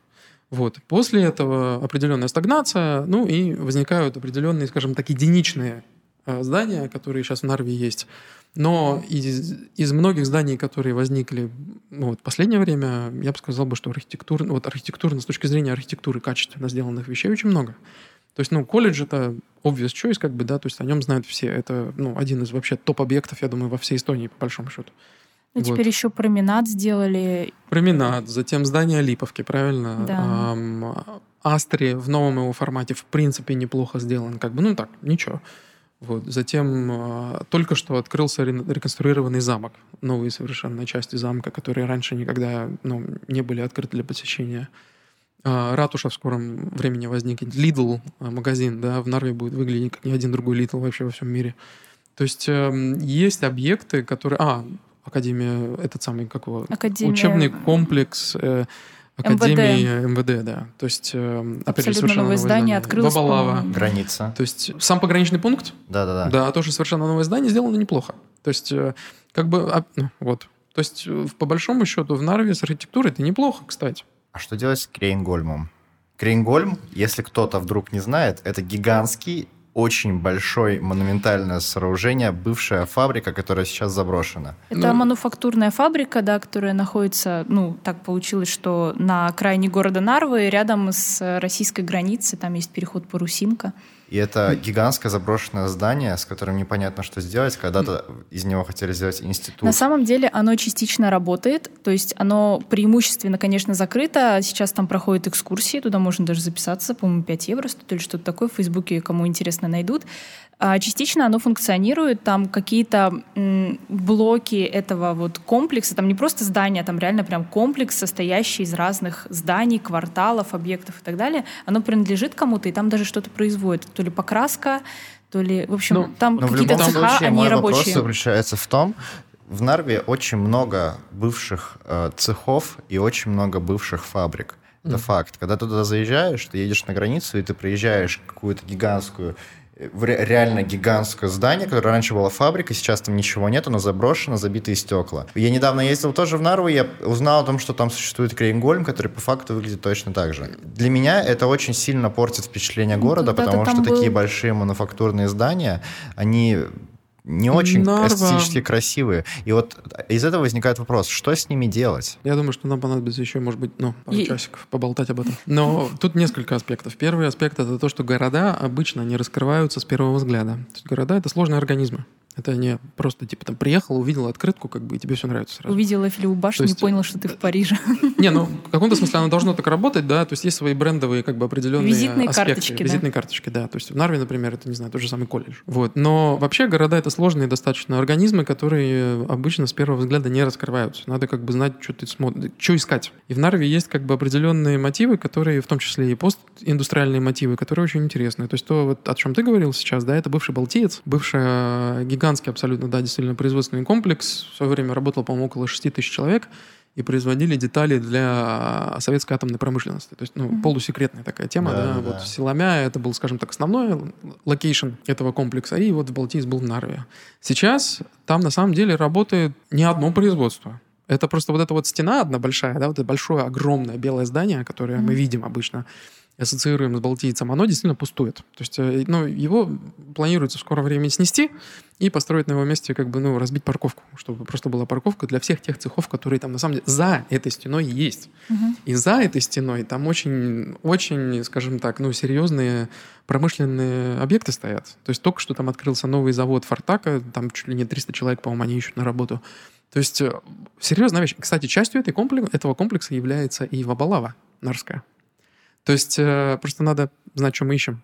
Вот. После этого определенная стагнация, ну и возникают определенные, скажем так, единичные э, здания, которые сейчас в Нарве есть. Но из, из многих зданий, которые возникли ну, вот, в последнее время, я бы сказал, бы, что архитектура, вот архитектурно, с точки зрения архитектуры качественно сделанных вещей очень много. То есть, ну, колледж — это obvious choice, как бы, да, то есть о нем знают все. Это, ну, один из вообще топ-объектов, я думаю, во всей Эстонии, по большому счету. Ну, вот. теперь еще променад сделали. Променад, затем здание Липовки, правильно? Да. Эм, Астри в новом его формате в принципе неплохо сделан, как бы, ну так, ничего. Вот. Затем э, только что открылся реконструированный замок, новые совершенно части замка, которые раньше никогда ну, не были открыты для посещения. А, ратуша в скором времени возникнет. Lidl а, магазин, да, в Нарве будет выглядеть как ни один другой Lidl вообще во всем мире. То есть э, есть объекты, которые... А, Академия, этот самый, как его? Академия... Учебный комплекс э, Академии МВД. МВД, да. То есть, э, опять же, совершенно новое здание. здание. Открылось, Бабалава. Граница. То есть, сам пограничный пункт. Да-да-да. Да, тоже совершенно новое здание, сделано неплохо. То есть, э, как бы, а, ну, вот. То есть, э, по большому счету, в Нарве с архитектурой это неплохо, кстати. А что делать с Крейнгольмом? Крейнгольм, если кто-то вдруг не знает, это гигантский, очень большой монументальное сооружение, бывшая фабрика, которая сейчас заброшена. Это ну, мануфактурная фабрика, да, которая находится, ну, так получилось, что на окраине города Нарвы, рядом с российской границей, там есть переход Парусинка. И это гигантское заброшенное здание, с которым непонятно, что сделать. Когда-то из него хотели сделать институт. На самом деле оно частично работает. То есть оно преимущественно, конечно, закрыто. Сейчас там проходят экскурсии. Туда можно даже записаться. По-моему, 5 евро стоит или что-то такое. В Фейсбуке, кому интересно, найдут. А частично оно функционирует, там какие-то блоки этого вот комплекса, там не просто здания, там реально прям комплекс, состоящий из разных зданий, кварталов, объектов и так далее. Оно принадлежит кому-то, и там даже что-то производит. То ли покраска, то ли... В общем, ну, там какие-то цеха, случае, они мой рабочие. вопрос заключается в том, в Нарве очень много бывших э, цехов и очень много бывших фабрик. Это mm. факт. Когда ты туда заезжаешь, ты едешь на границу, и ты приезжаешь какую-то гигантскую в реально гигантское здание, которое раньше была фабрика, сейчас там ничего нет, оно заброшено, забитые стекла. Я недавно ездил тоже в Нарву, я узнал о том, что там существует Крейнгольм, который по факту выглядит точно так же. Для меня это очень сильно портит впечатление ну, города, потому что был... такие большие мануфактурные здания, они не очень Нарва. эстетически красивые. И вот из этого возникает вопрос, что с ними делать? Я думаю, что нам понадобится еще, может быть, ну, пару И- часиков поболтать об этом. Но тут несколько аспектов. Первый аспект — это то, что города обычно не раскрываются с первого взгляда. То есть города — это сложные организмы. Это не просто, типа, там, приехал, увидел открытку, как бы, и тебе все нравится сразу. Увидела Эйфелеву башню есть- поняла, что ты в Париже. Не, ну, в каком-то смысле оно должно так работать, да, то есть есть свои брендовые, как бы, определенные Визитные аспекты. карточки, да. Визитные карточки, да. То есть в Нарве, например, это, не знаю, тот же самый колледж. Вот. Но вообще города — это сложные достаточно организмы, которые обычно с первого взгляда не раскрываются. Надо как бы знать, что ты смотришь, что искать. И в Нарве есть как бы определенные мотивы, которые, в том числе и постиндустриальные мотивы, которые очень интересные. То есть то, вот, о чем ты говорил сейчас, да, это бывший Балтиец, бывший э, гигантский абсолютно, да, действительно производственный комплекс. В свое время работал, по-моему, около 6 тысяч человек и производили детали для советской атомной промышленности. То есть, ну, Мгм. полусекретная такая тема, да. Да-да-да. Вот в Силламяэ это был, скажем так, основной location этого комплекса, и вот в Балтиец был в Нарве. Сейчас там на самом деле работает не одно производство. Это просто вот эта вот стена одна большая, да, вот это большое, огромное белое здание, которое мы Мгм. видим обычно, ассоциируем с Балтийцем, оно действительно пустует. То есть, э, ну, его планируется в скором времени снести и построить на его месте, как бы, ну, разбить парковку, чтобы просто была парковка для всех тех цехов, которые там, на самом деле, за этой стеной есть. Мгм. И за этой стеной там очень, очень, скажем так, ну, серьезные промышленные объекты стоят. То есть только что там открылся новый завод Фортака, там чуть ли не 300 человек, по-моему, они ищут на работу. То есть э, серьезная вещь. Кстати, частью этой комплекс, этого комплекса является и Вабалава Нарская. То есть э, просто надо знать, что мы ищем.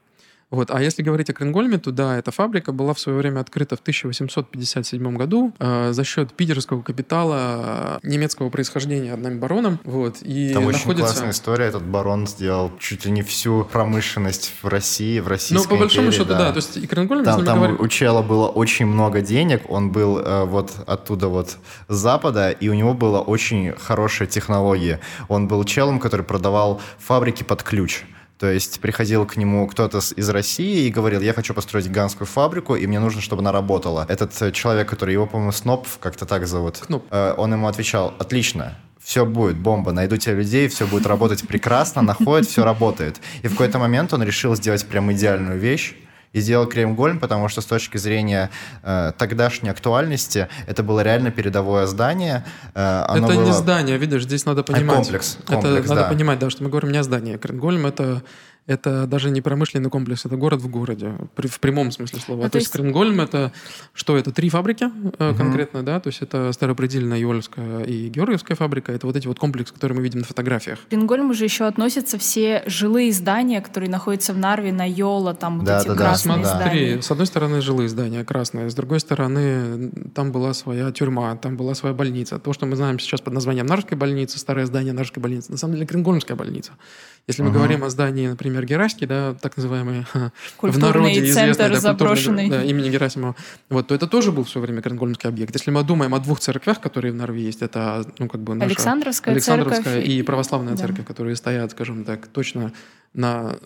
Вот. А если говорить о Кренгольме, то да, эта фабрика была в свое время открыта в 1857 году э, за счет питерского капитала э, немецкого происхождения одним бароном. Вот. И Там очень находится... классная история. Этот барон сделал чуть ли не всю промышленность в России, в Российской Ну, по большому империи, счету, да. То есть и Кренгольм, Там, там говорим... у чела было очень много денег, он был э, вот оттуда вот с запада, и у него была очень хорошая технология. Он был челом, который продавал фабрики под ключ. То есть приходил к нему кто-то из России и говорил, я хочу построить гигантскую фабрику, и мне нужно, чтобы она работала. Этот э, человек, который его, по-моему, Сноп, как-то так зовут, Кноп. э, он ему отвечал, отлично, все будет, бомба, найду тебе людей, все будет работать прекрасно, находит, все работает. И в какой-то момент он решил сделать прям идеальную вещь, и сделал Кремгольм, потому что с точки зрения э, тогдашней актуальности это было реально передовое здание. Э, это не было- здание, видишь, здесь надо понимать. комплекс, комплекс, это надо да. понимать, да, что мы говорим не о здании. Кренгольм это это даже не промышленный комплекс, это город в городе, при- в прямом смысле слова. Ну, то, то есть Кренгольм это что это? Три фабрики Мгм. конкретно, да, то есть это Старопредельная, Юльская и Георгиевская фабрика. Это вот эти вот комплексы, которые мы видим на фотографиях. К Рингольму же еще относятся все жилые здания, которые находятся в Нарве, на Йола, там вот Да, эти да, да, красные да. Смотри, здания. с одной стороны жилые здания красные, с другой стороны там была своя тюрьма, там была своя больница. То, что мы знаем сейчас под названием Нарвской больницы, старое здание Нарвской больницы, на самом деле Кренгольмская больница. Если мы Мгм. говорим о здании, например, Гераськи, да, так называемый в народе известный, центр да, культурный, да, имени Герасимова, вот, то это тоже был в свое время Кренгольмский объект. Если мы думаем о двух церквях, которые в Нарве есть, это, ну, как бы наша Александровская, Александровская церковь и православная да. церковь, которые стоят, скажем так, точно на,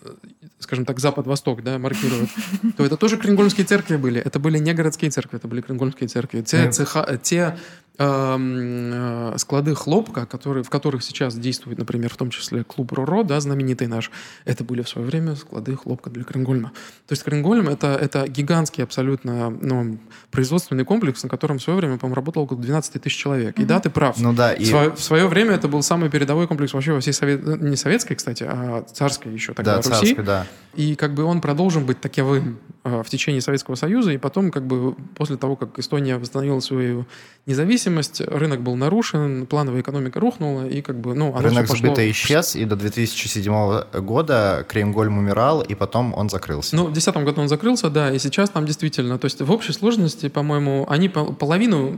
скажем так, запад-восток, да, маркируют, то это тоже кренгольмские церкви были. Это были не городские церкви, это были кренгольмские церкви. Те, цеха- те склады хлопка, которые, в которых сейчас действует, например, в том числе клуб РОРО, да, знаменитый наш, это были в свое время склады хлопка для Кренгольма. То есть Кренгольм это, это гигантский абсолютно ну, производственный комплекс, на котором в свое время, по-моему, работало около 12 тысяч человек. И да, ты прав. Ну да, В и свое, в свое время это был самый передовой комплекс вообще во всей совет... не советской, кстати, а царской еще тогда да, Руси. царский, да. И как бы он продолжил быть таковым э, в течение Советского Союза, и потом как бы после того, как Эстония восстановила свою независимость, рынок был нарушен, плановая экономика рухнула, и как бы, ну, оно Рынок пошло- сбыта исчез, и до 2007 года Кремгольм умирал, и потом он закрылся. Ну, в 2010 году он закрылся, да, и сейчас там действительно, то есть в общей сложности, по-моему, они пол- половину,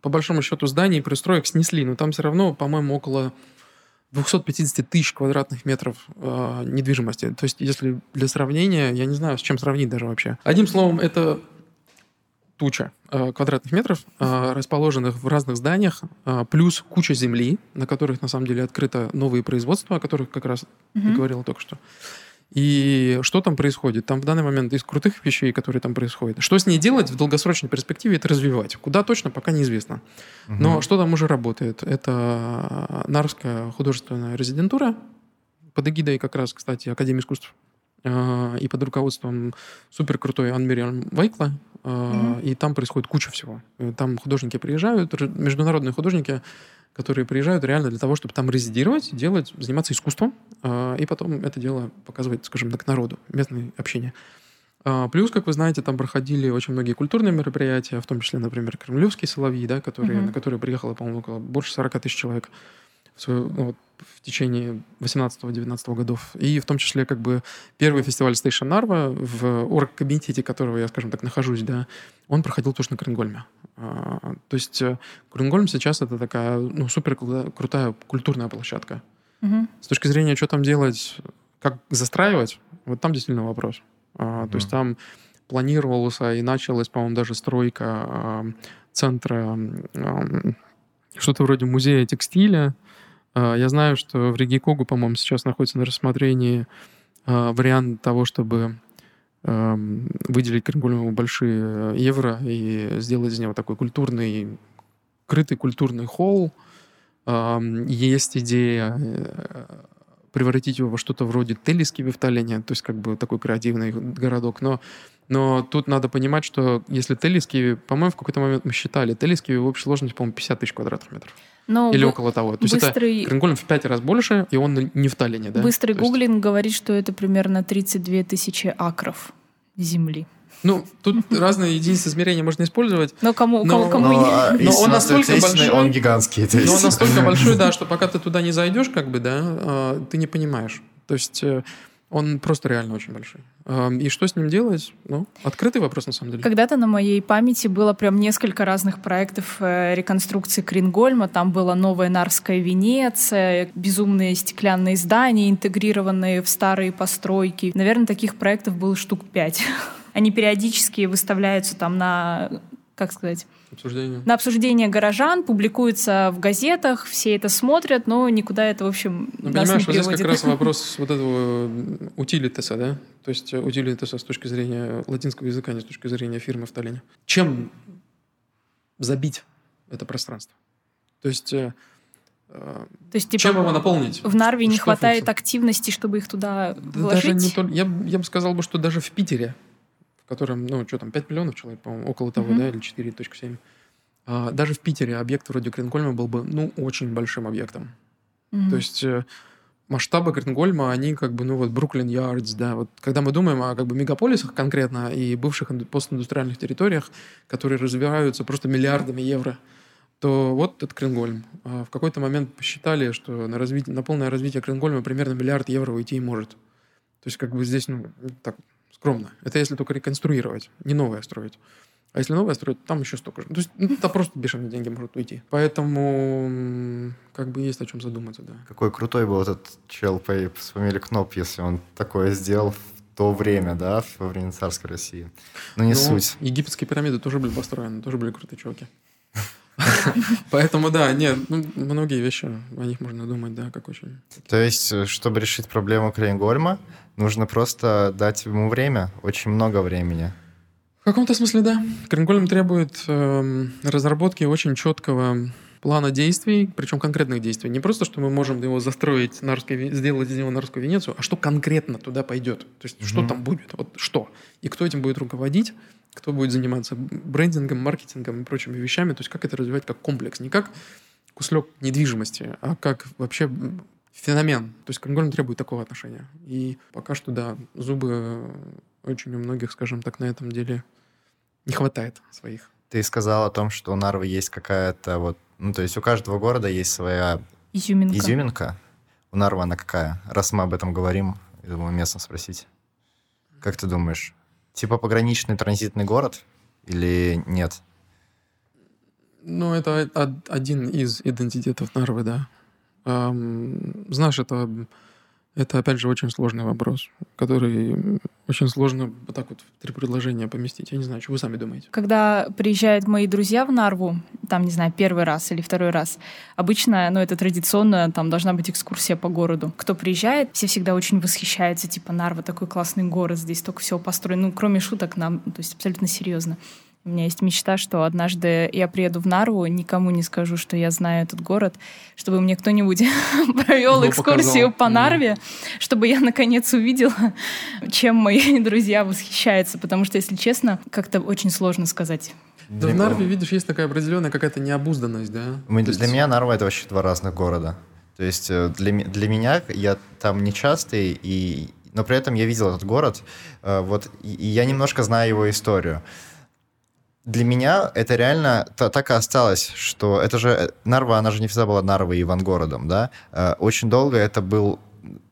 по большому счету, зданий и пристроек снесли, но там все равно, по-моему, около 250 тысяч квадратных метров э, недвижимости. То есть, если для сравнения, я не знаю, с чем сравнить даже вообще. Одним словом, это туча э, квадратных метров, э, расположенных в разных зданиях, э, плюс куча земли, на которых на самом деле открыто новые производства, о которых как раз ты Мгм. говорила только что. И что там происходит? Там в данный момент из крутых вещей, которые там происходят. Что с ней делать в долгосрочной перспективе, это развивать. Куда точно, пока неизвестно. Мгм. Но что там уже работает? Это Нарвская художественная резидентура под эгидой как раз, кстати, Академии искусств и под руководством супер крутой Анмириан Вейкла, э, mm-hmm. и там происходит куча всего. Там художники приезжают, международные художники, которые приезжают реально для того, чтобы там резидировать, делать, заниматься искусством, и потом это дело показывать, скажем так, народу, местное общение. А, плюс, как вы знаете, там проходили очень многие культурные мероприятия, в том числе, например, Кремлевские соловьи, да, которые, mm-hmm. на которые приехало, по-моему, около больше 40 тысяч человек в, свою, ну, вот, в течение 18-19 годов. И в том числе как бы первый фестиваль Station Narva, в оргкомитете которого я, скажем так, нахожусь, да, он проходил тоже на Кренгольме. А, то есть э, Кренгольм сейчас это такая ну, супер крутая культурная площадка. Mm-hmm. С точки зрения, что там делать, как застраивать, вот там действительно вопрос. Mm-hmm. То есть там планировался и началась, по-моему, даже стройка а, центра, что-то вроде музея текстиля. А, я знаю, что в Ригикогу, по-моему, сейчас находится на рассмотрении вариант того, чтобы выделить Кренгольму большие евро и сделать из него такой культурный, крытый культурный холл. Есть идея э, превратить его во что-то вроде Телескиви в Таллине, то есть как бы такой креативный городок. Но, но тут надо понимать, что если Телескиви, по-моему, в какой-то момент мы считали, Телескиви в общей сложности, по-моему, 50 тысяч квадратных метров. Но Или около того. То быстрый... есть это Кренгольм в пять раз больше, и он не в Таллине, да? Быстрый гуглинг говорит, что это примерно 32 тысячи акров земли. Ну, тут разные единицы измерения можно использовать. Но кому, но, кому, кому но, но он настолько большой. Он гигантский. То. Но он настолько большой, да, что пока ты туда не зайдешь, как бы, да, а, ты не понимаешь. То есть э, он просто реально очень большой. А, и что с ним делать? Ну, открытый вопрос, на самом деле. Когда-то на моей памяти было прям несколько разных проектов э, реконструкции Крингольма. Там была новая Нарская Венеция, безумные стеклянные здания, интегрированные в старые постройки. Наверное, таких проектов было штук пять. Они периодически выставляются там на, как сказать, обсуждение. на обсуждение горожан, публикуются в газетах, все это смотрят, но никуда это, в общем, ну, нас понимаешь, не вот здесь как раз вопрос вот этого утилитеса, да? То есть утилитеса с точки зрения латинского языка, не с точки зрения фирмы в Таллине. Чем забить это пространство? То есть э, то есть, типа, Чем его наполнить? В Нарве не хватает функция? активности, чтобы их туда да вложить? Даже не то, я, я бы сказал, бы, что даже в Питере в котором, ну, что там, 5 миллионов человек, по-моему, около того, mm-hmm. да, или 4.7. А, даже в Питере объект вроде Крингольма был бы, ну, очень большим объектом. Mm-hmm. То есть э, масштабы Крингольма, они как бы, ну, вот Бруклин Ярдс, да, вот когда мы думаем о как бы мегаполисах конкретно и бывших постиндустриальных территориях, которые развиваются просто миллиардами евро, то вот этот Крингольм. А в какой-то момент посчитали, что на, развитие, на полное развитие Крингольма примерно миллиард евро уйти может. То есть как бы здесь, ну, так скромно. Это если только реконструировать, не новое строить. А если новое строить, там еще столько же. То есть ну, это просто бешеные деньги могут уйти. Поэтому как бы есть о чем задуматься, да. Какой крутой был этот чел по фамилии Кноп, если он такое сделал в то время, да, во время царской России. Но не ну, суть. Египетские пирамиды тоже были построены, тоже были крутые чуваки. Поэтому, да, нет, ну, многие вещи, о них можно думать, да, как очень... То есть, э, чтобы решить проблему Крейнгольма, нужно просто дать ему время, очень много времени. В каком-то смысле, да. Крейнгольм требует э, разработки очень четкого плана действий, причем конкретных действий. Не просто, что мы можем его застроить, Нарской, сделать из него Нарскую Венецию, а что конкретно туда пойдет. То есть, mm-hmm. что там будет, вот что. И кто этим будет руководить, кто будет заниматься брендингом, маркетингом и прочими вещами, то есть как это развивать как комплекс, не как куслек недвижимости, а как вообще феномен. То есть Конгольм требует такого отношения. И пока что, да, зубы очень у многих, скажем так, на этом деле не хватает своих. Ты сказал о том, что у Нарвы есть какая-то вот, ну то есть у каждого города есть своя изюминка. изюминка. У Нарвы она какая? Раз мы об этом говорим, я думаю, местно спросить. Как ты думаешь, Типа пограничный транзитный город или нет? Ну, это один из идентитетов Нарвы, да. Знаешь, это это, опять же, очень сложный вопрос, который очень сложно вот так вот в три предложения поместить. Я не знаю, что вы сами думаете. Когда приезжают мои друзья в Нарву, там, не знаю, первый раз или второй раз, обычно, ну, это традиционно, там должна быть экскурсия по городу. Кто приезжает, все всегда очень восхищаются, типа, Нарва такой классный город, здесь только все построено. Ну, кроме шуток, нам, то есть абсолютно серьезно. У меня есть мечта, что однажды я приеду в Нарву, никому не скажу, что я знаю этот город, чтобы мне кто-нибудь провел Ну, экскурсию показал. по. Нарве, чтобы я наконец увидела, чем мои друзья восхищаются. Потому что, если честно, как-то очень сложно сказать. Да в Нарве, видишь, есть такая определенная какая-то необузданность, да? Мы- есть- Для меня Нарва — это вообще два разных города. То есть э, для, для меня, я там не частый, и, но при этом я видел этот город, э, вот, и, и я немножко знаю его историю. Для меня это реально та- так и осталось, что это же Нарва, она же не всегда была Нарвой и Ивангородом, да? Э, Очень долго это был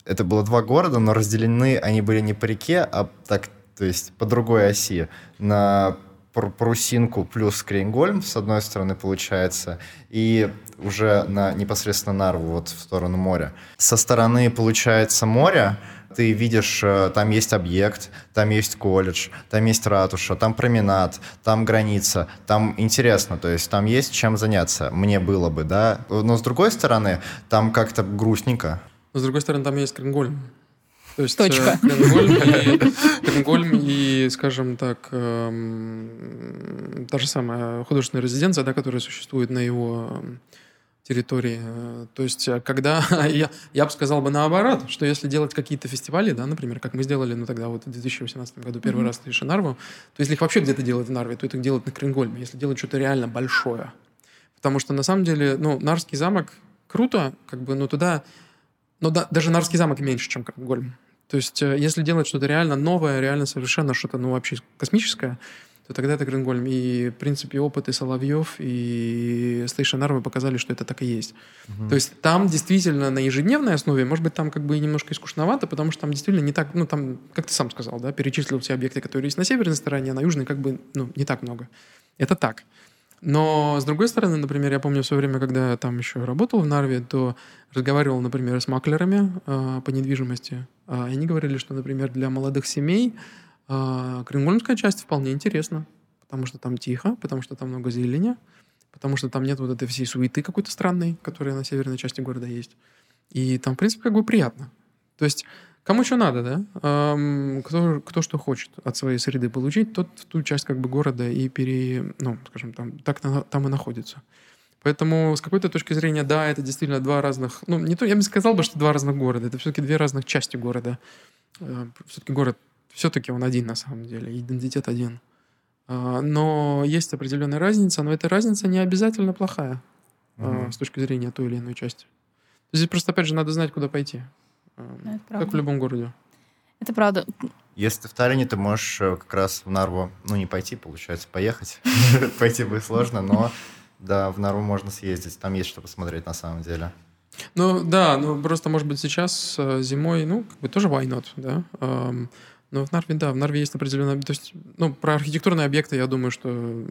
это было два города, но разделены они были не по реке, а так, то есть по другой оси. На Пр- Прусинку плюс Крейнгольм, с одной стороны, получается, и уже на непосредственно Нарву, вот в сторону моря. Со стороны, получается, моря ты видишь, э, там есть объект, там есть колледж, там есть ратуша, там променад, там граница, там интересно, то есть там есть чем заняться, мне было бы, да. Но с другой стороны, там как-то грустненько. Но, с другой стороны, там есть Кренгольм. То есть, Точка. э, Кренгольм и, Кренгольм и, скажем так, эм, та же самая художественная резиденция, да, которая существует на его территории. Э, То есть, э, когда я, я бы сказал бы наоборот, что если делать какие-то фестивали, да, например, как мы сделали, ну тогда вот в 2018 году первый Мгм. раз в Нарву, то если их вообще где-то делать в Нарве, то это делать на Кренгольме, если делать что-то реально большое. Потому что на самом деле, ну, Нарвский замок круто, как бы, ну туда, но да- даже Нарвский замок меньше, чем Кренгольм. То есть, э, если делать что-то реально новое, реально совершенно что-то, ну, вообще космическое, то тогда это Грингольм. И, в принципе, опыты Соловьев и Стейшн Нарвы показали, что это так и есть. То есть там действительно на ежедневной основе, может быть, там как бы немножко и скучновато, потому что там действительно не так, ну там, как ты сам сказал, да, перечислил все объекты, которые есть на северной стороне, а на южной как бы, ну, не так много. Это так. Но, с другой стороны, например, я помню в свое время, когда я там еще работал в Нарве, то разговаривал, например, с маклерами э, по недвижимости. И они говорили, что, например, для молодых семей э, Кренгольмская часть вполне интересна, потому что там тихо, потому что там много зелени, потому что там нет вот этой всей суеты какой-то странной, которая на северной части города есть. И там, в принципе, как бы приятно. То есть Кому что надо, да? Кто, кто что хочет от своей среды получить, тот в ту часть как бы города и пере... Ну, скажем, там, так там и находится. Поэтому с какой-то точки зрения, да, это действительно два разных... Ну, не то, я бы сказал бы, что два разных города. Это все-таки две разных части города. все-таки город, все-таки он один на самом деле, идентитет один. А, но есть определенная разница, но эта разница не обязательно плохая Мгм. с точки зрения той или иной части. Здесь просто, опять же, надо знать, куда пойти. А, Да, это как правда. в любом городе. Это правда. Если ты в Таллине, ты можешь э, как раз в Нарву, ну не пойти, получается, поехать. Пойти будет сложно, но да, в Нарву можно съездить. Там есть что посмотреть на самом деле. Ну, да, ну, просто, может быть, сейчас э, зимой, ну, как бы тоже why not, да. Но в Нарве, да, в Нарве есть определенная... То есть, ну, про архитектурные объекты, я думаю, что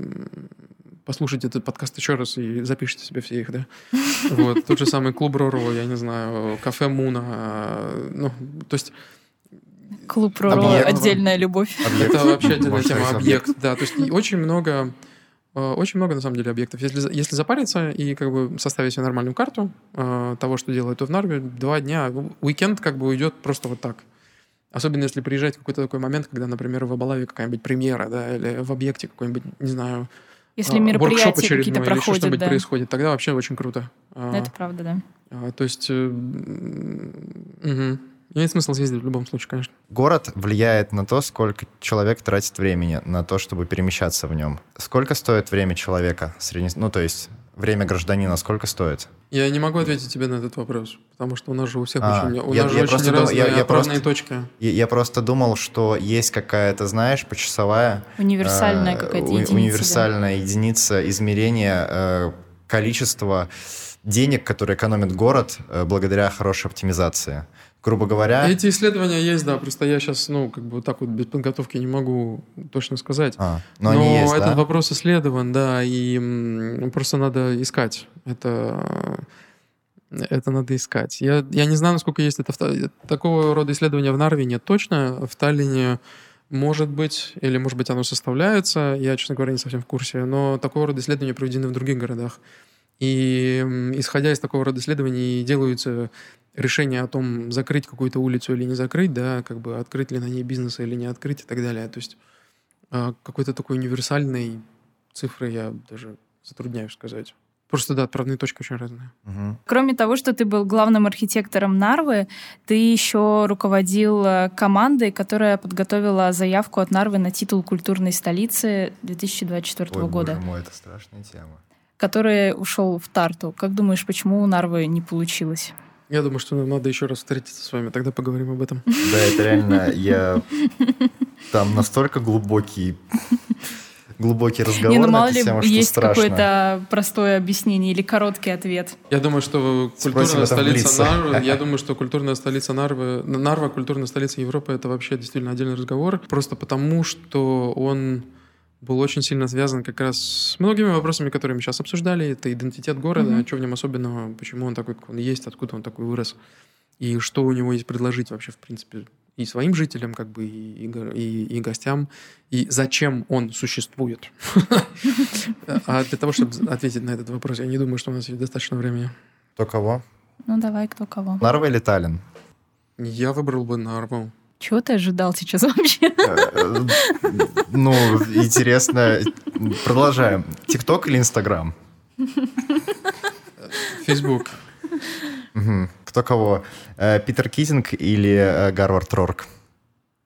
послушайте этот подкаст еще раз и запишите себе все их, да. Вот, тот же самый клуб Роро, я не знаю, кафе Муна, э, ну, то есть Клуб Роро Объект. отдельная любовь. Объект. это вообще отдельная тема, объект, да, то есть очень много э, очень много, на самом деле, объектов. Если, если запариться и как бы составить себе нормальную карту э, того, что делают то в Нарве, два дня, уикенд как бы уйдет просто вот так. Особенно если приезжать в какой-то такой момент, когда, например, в Абалаве какая-нибудь премьера, да, или в объекте какой-нибудь, не знаю, Если а, мероприятия какие-то очередной или еще проходят, что-нибудь да. происходит, тогда вообще очень круто. А, Это правда, да. а, то есть, мгм. имеет смысл съездить в любом случае, конечно. Город влияет на то, сколько человек тратит времени на то, чтобы перемещаться в нем. Сколько стоит время человека? Средне... Ну, то есть время гражданина сколько стоит? Я не могу ответить тебе на этот вопрос, потому что у нас же у всех А, очень, у я- нас же я очень просто думал- разные я- я просто- точки. Я, я просто думал, что есть какая-то, знаешь, почасовая... Универсальная э, какая-то единица. да. Универсальная единица измерения э, количества денег, которые экономит город э, благодаря хорошей оптимизации. Грубо говоря... Эти исследования есть, да, просто я сейчас, ну, как бы вот так вот без подготовки не могу точно сказать. А, но, Но, они есть, этот да? вопрос исследован, да, и просто надо искать. Это, это надо искать. Я, я не знаю, насколько есть это. Такого рода исследования в Нарве нет точно. В Таллине может быть, или может быть оно составляется, я, честно говоря, не совсем в курсе, но такого рода исследования проведены в других городах. И исходя из такого рода исследований делаются решения о том, закрыть какую-то улицу или не закрыть, да, как бы открыть ли на ней бизнес или не открыть и так далее. То есть а, какой-то такой универсальной цифры я даже затрудняюсь сказать. Просто, да, отправные точки очень разные. Угу. Кроме того, что ты был главным архитектором Нарвы, ты еще руководил э, командой, которая подготовила заявку от Нарвы на титул культурной столицы 2024 Ой, года. Боже мой, это страшная тема. Который ушел в Тарту. Как думаешь, почему у Нарвы не получилось? Я думаю, что нам надо еще раз встретиться с вами, тогда поговорим об этом. Да, это реально, я там настолько глубокий глубокий разговор Не, ну мало на ли тему, есть какое-то простое объяснение или короткий ответ. Я думаю, что культурная столица Нарвы, я думаю, что культурная столица Нарвы, Нарва, культурная столица Европы, это вообще действительно отдельный разговор, просто потому, что он был очень сильно связан как раз с многими вопросами, которые мы сейчас обсуждали. Это идентитет города, mm-hmm. что в нем особенного, почему он такой, как он есть, откуда он такой вырос, и что у него есть предложить вообще, в принципе, и своим жителям, как бы, и, и, и гостям, и зачем он существует. А для того, чтобы ответить на этот вопрос, я не думаю, что у нас есть достаточно времени. Кто кого? Ну, давай, кто кого. Нарва или Таллин? Я выбрал бы Нарву. Чего ты ожидал сейчас вообще? Э, ну, интересно. Продолжаем. ТикТок или Инстаграм? Фейсбук. Кто кого? Э, Питер Китинг или э, Говард Рорк?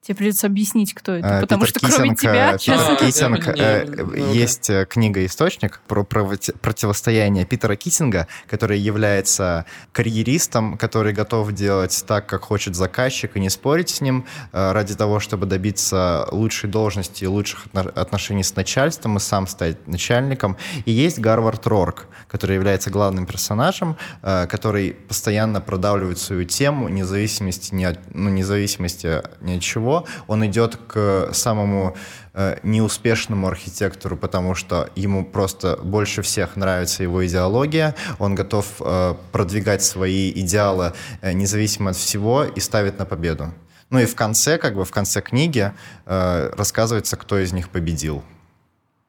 Тебе придется объяснить, кто это, а, потому Питер что Китинг, кроме тебя... Э, Питер а, Китинг, э, есть да. книга-источник про противостояние Питера Китинга, который является карьеристом, который готов делать так, как хочет заказчик, и не спорить с ним ради того, чтобы добиться лучшей должности и лучших отношений с начальством и сам стать начальником. И есть Гарвард Рорк, который является главным персонажем, который постоянно продавливает свою тему, независимости ни от, ну, независимости ни от чего, он идет к самому э, неуспешному архитектору, потому что ему просто больше всех нравится его идеология, он готов э, продвигать свои идеалы э, независимо от всего и ставит на победу. Ну и в конце, как бы в конце книги э, рассказывается, кто из них победил.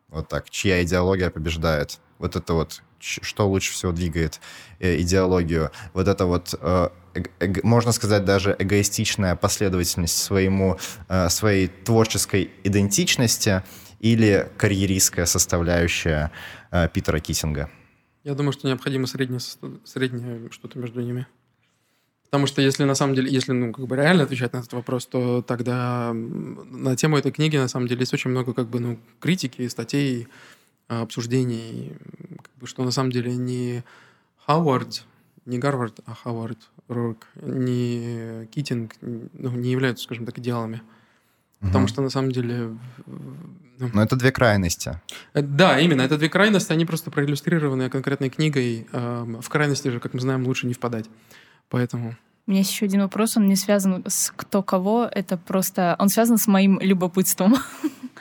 Вот так, чья идеология побеждает. Вот это вот, что лучше всего двигает э, идеологию. Вот это вот э, можно сказать, даже эгоистичная последовательность своему, э, своей творческой идентичности или карьеристская составляющая Питера Китинга? Я думаю, что необходимо среднее, среднее что-то между ними. Потому что если на самом деле, если ну, как бы реально отвечать на этот вопрос, то тогда на тему этой книги на самом деле есть очень много как бы ну, критики, статей, обсуждений, как бы, что на самом деле не Хауард, не Гарвард, а Хауард Рорк, не Китинг ну, не являются, скажем так, идеалами. Угу. Потому что на самом деле... Ну, Но это две крайности. Э, да, именно. Это две крайности, они просто проиллюстрированы конкретной книгой. В крайности же, как мы знаем, лучше не впадать. Поэтому... У меня есть еще один вопрос, он не связан с кто кого, это просто... Он связан с моим любопытством.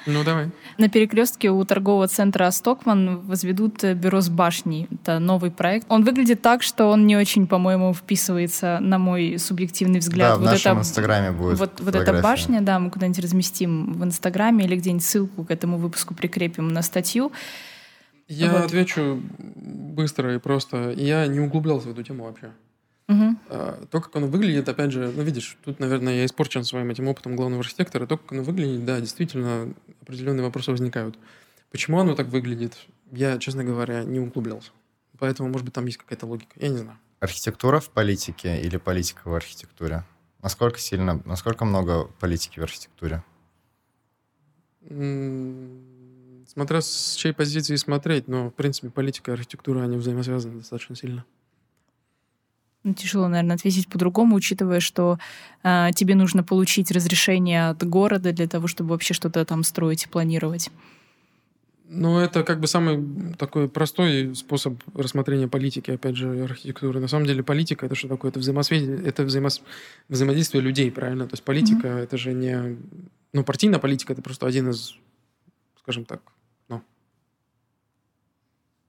Ну, давай. На перекрестке у торгового центра Стокман возведут э, бюро с башней. Это новый проект. Он выглядит так, что он не очень, по-моему, вписывается, на мой субъективный взгляд. Да, в вот нашем это, инстаграме будет Вот, вот эта башня, да, мы куда-нибудь разместим в инстаграме или где-нибудь ссылку к этому выпуску прикрепим на статью. Я вот. отвечу быстро и просто. Я не углублялся в эту тему вообще. Угу. То, как оно выглядит, опять же, ну, видишь, тут, наверное, я испорчен своим этим опытом главного архитектора. То, как оно выглядит, да, действительно, определенные вопросы возникают. Почему оно так выглядит, я, честно говоря, не углублялся. Поэтому, может быть, там есть какая-то логика. Я не знаю. Архитектура в политике или политика в архитектуре? Насколько сильно, насколько много политики в архитектуре? Смотря с чьей позиции смотреть, но, в принципе, политика и архитектура, они взаимосвязаны достаточно сильно. Ну, тяжело, наверное, ответить по-другому, учитывая, что э, тебе нужно получить разрешение от города для того, чтобы вообще что-то там строить и планировать. Ну, это как бы самый такой простой способ рассмотрения политики, опять же, архитектуры. На самом деле политика — это что такое? Это, взаимосвязь, это взаимос... взаимодействие людей, правильно? То есть политика mm-hmm. — это же не... Ну, партийная политика — это просто один из, скажем так,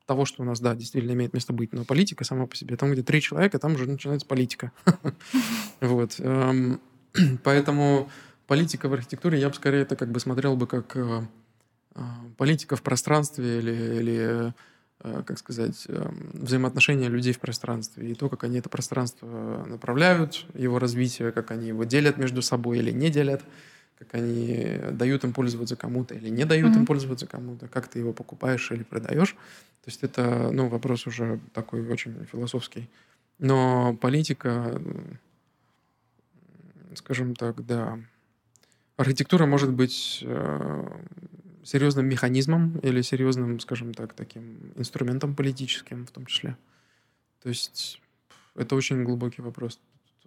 того, что у нас, да, действительно имеет место быть. Но политика сама по себе, там, где три человека, там уже начинается политика. Вот. Эм, поэтому политика в архитектуре, я бы скорее это как бы смотрел бы как э, э, политика в пространстве или, или э, как сказать, эм, взаимоотношения людей в пространстве и то, как они это пространство направляют, его развитие, как они его делят между собой или не делят. Как они дают им пользоваться кому-то или не дают Мгм. им пользоваться кому-то, как ты его покупаешь или продаешь. То есть это, ну, вопрос уже такой очень философский. Но политика, скажем так, да, архитектура может быть э, серьезным механизмом или серьезным, скажем так, таким инструментом политическим в том числе. То есть это очень глубокий вопрос.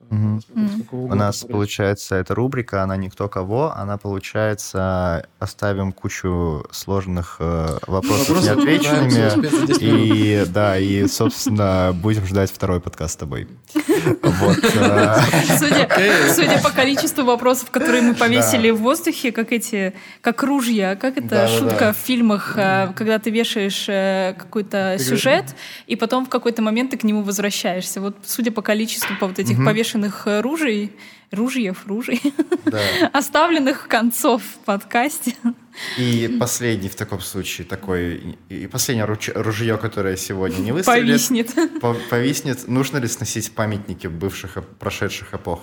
Сколько У нас получается эта рубрика, она никто кого, она получается оставим кучу сложных э, вопросов Вопросы неотвеченными. попытаемся успеть за 10 минут. И да, и, собственно, будем ждать второй подкаст с тобой. Вот. э, Судя, по количеству вопросов, которые мы повесили в воздухе, как эти, как ружья, как это шутка в фильмах, э, когда ты вешаешь э, какой-то сюжет, и потом в какой-то момент ты к нему возвращаешься. Вот судя по количеству по вот этих Мгм. повешенных э, ружей, ружьев, ружей, да. оставленных концов в подкасте. И последний в таком случае такой, и последнее руч- ружье, которое сегодня не выстрелит, Повиснет. по- повиснет. Нужно ли сносить памятники бывших, прошедших эпох?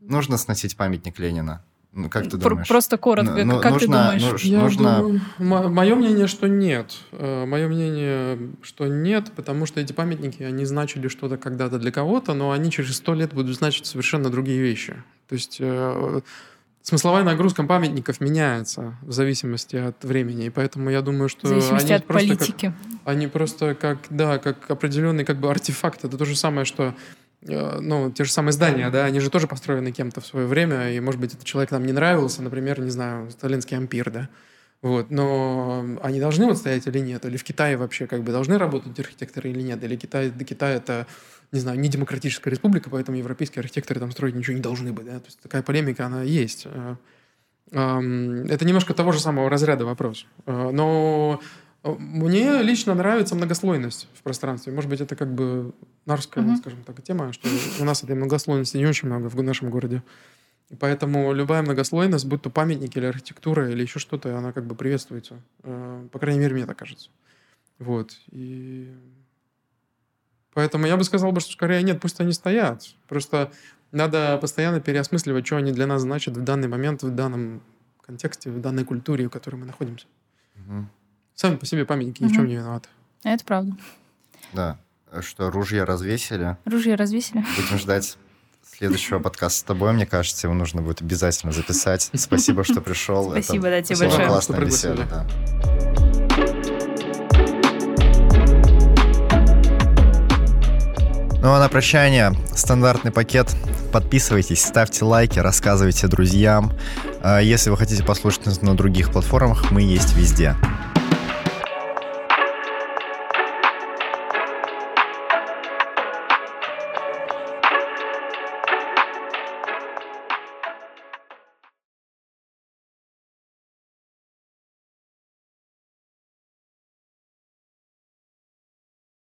Нужно сносить памятник Ленина? Ну, как ты думаешь? Просто коротко, Ну, как ты нужно- думаешь? нуж- Я нужно- думаю, мое мнение, что нет. Мое мнение, что нет, потому что эти памятники, они значили что-то когда-то для кого-то, но они через сто лет будут значить совершенно другие вещи. То есть э, смысловая нагрузка памятников меняется в зависимости от времени, и поэтому я думаю, что В зависимости они от просто как- политики. они просто как, да, как определенный как бы артефакт. Это то же самое, что э, ну, те же самые здания, да, они же тоже построены кем-то в свое время, и, может быть, этот человек нам не нравился, например, не знаю, сталинский ампир, да, вот, но они должны вот стоять или нет, или в Китае вообще как бы должны работать архитекторы или нет, или Китай, да, Китай это, не знаю, не демократическая республика, поэтому европейские архитекторы там строить ничего не должны быть, да, то есть такая полемика, она есть. Э, эм, Это немножко того же самого разряда вопрос. Э, Но мне лично нравится многослойность в пространстве. Может быть, это как бы нарская, Мгм. скажем так, тема, что у нас этой многослойности не очень много в нашем городе. И поэтому любая многослойность, будь то памятник или архитектура или еще что-то, она как бы приветствуется. Э, По крайней мере, мне так кажется. Вот. И поэтому я бы сказал, бы, что скорее нет, пусть они стоят. Просто надо постоянно переосмысливать, что они для нас значат в данный момент, в данном контексте, в данной культуре, в которой мы находимся. Мгм. Сами по себе памятники ни в чем не виноваты. Это правда. Да. Что ружья развесили. Ружья развесили. Будем ждать следующего подкаста с тобой. Мне кажется, его нужно будет обязательно записать. Спасибо, что пришел. Это Спасибо, да, тебе большое. Классная Что беседа, да. Ну а на прощание стандартный пакет. Подписывайтесь, ставьте лайки, рассказывайте друзьям. А Если вы хотите послушать нас на других платформах, мы есть везде.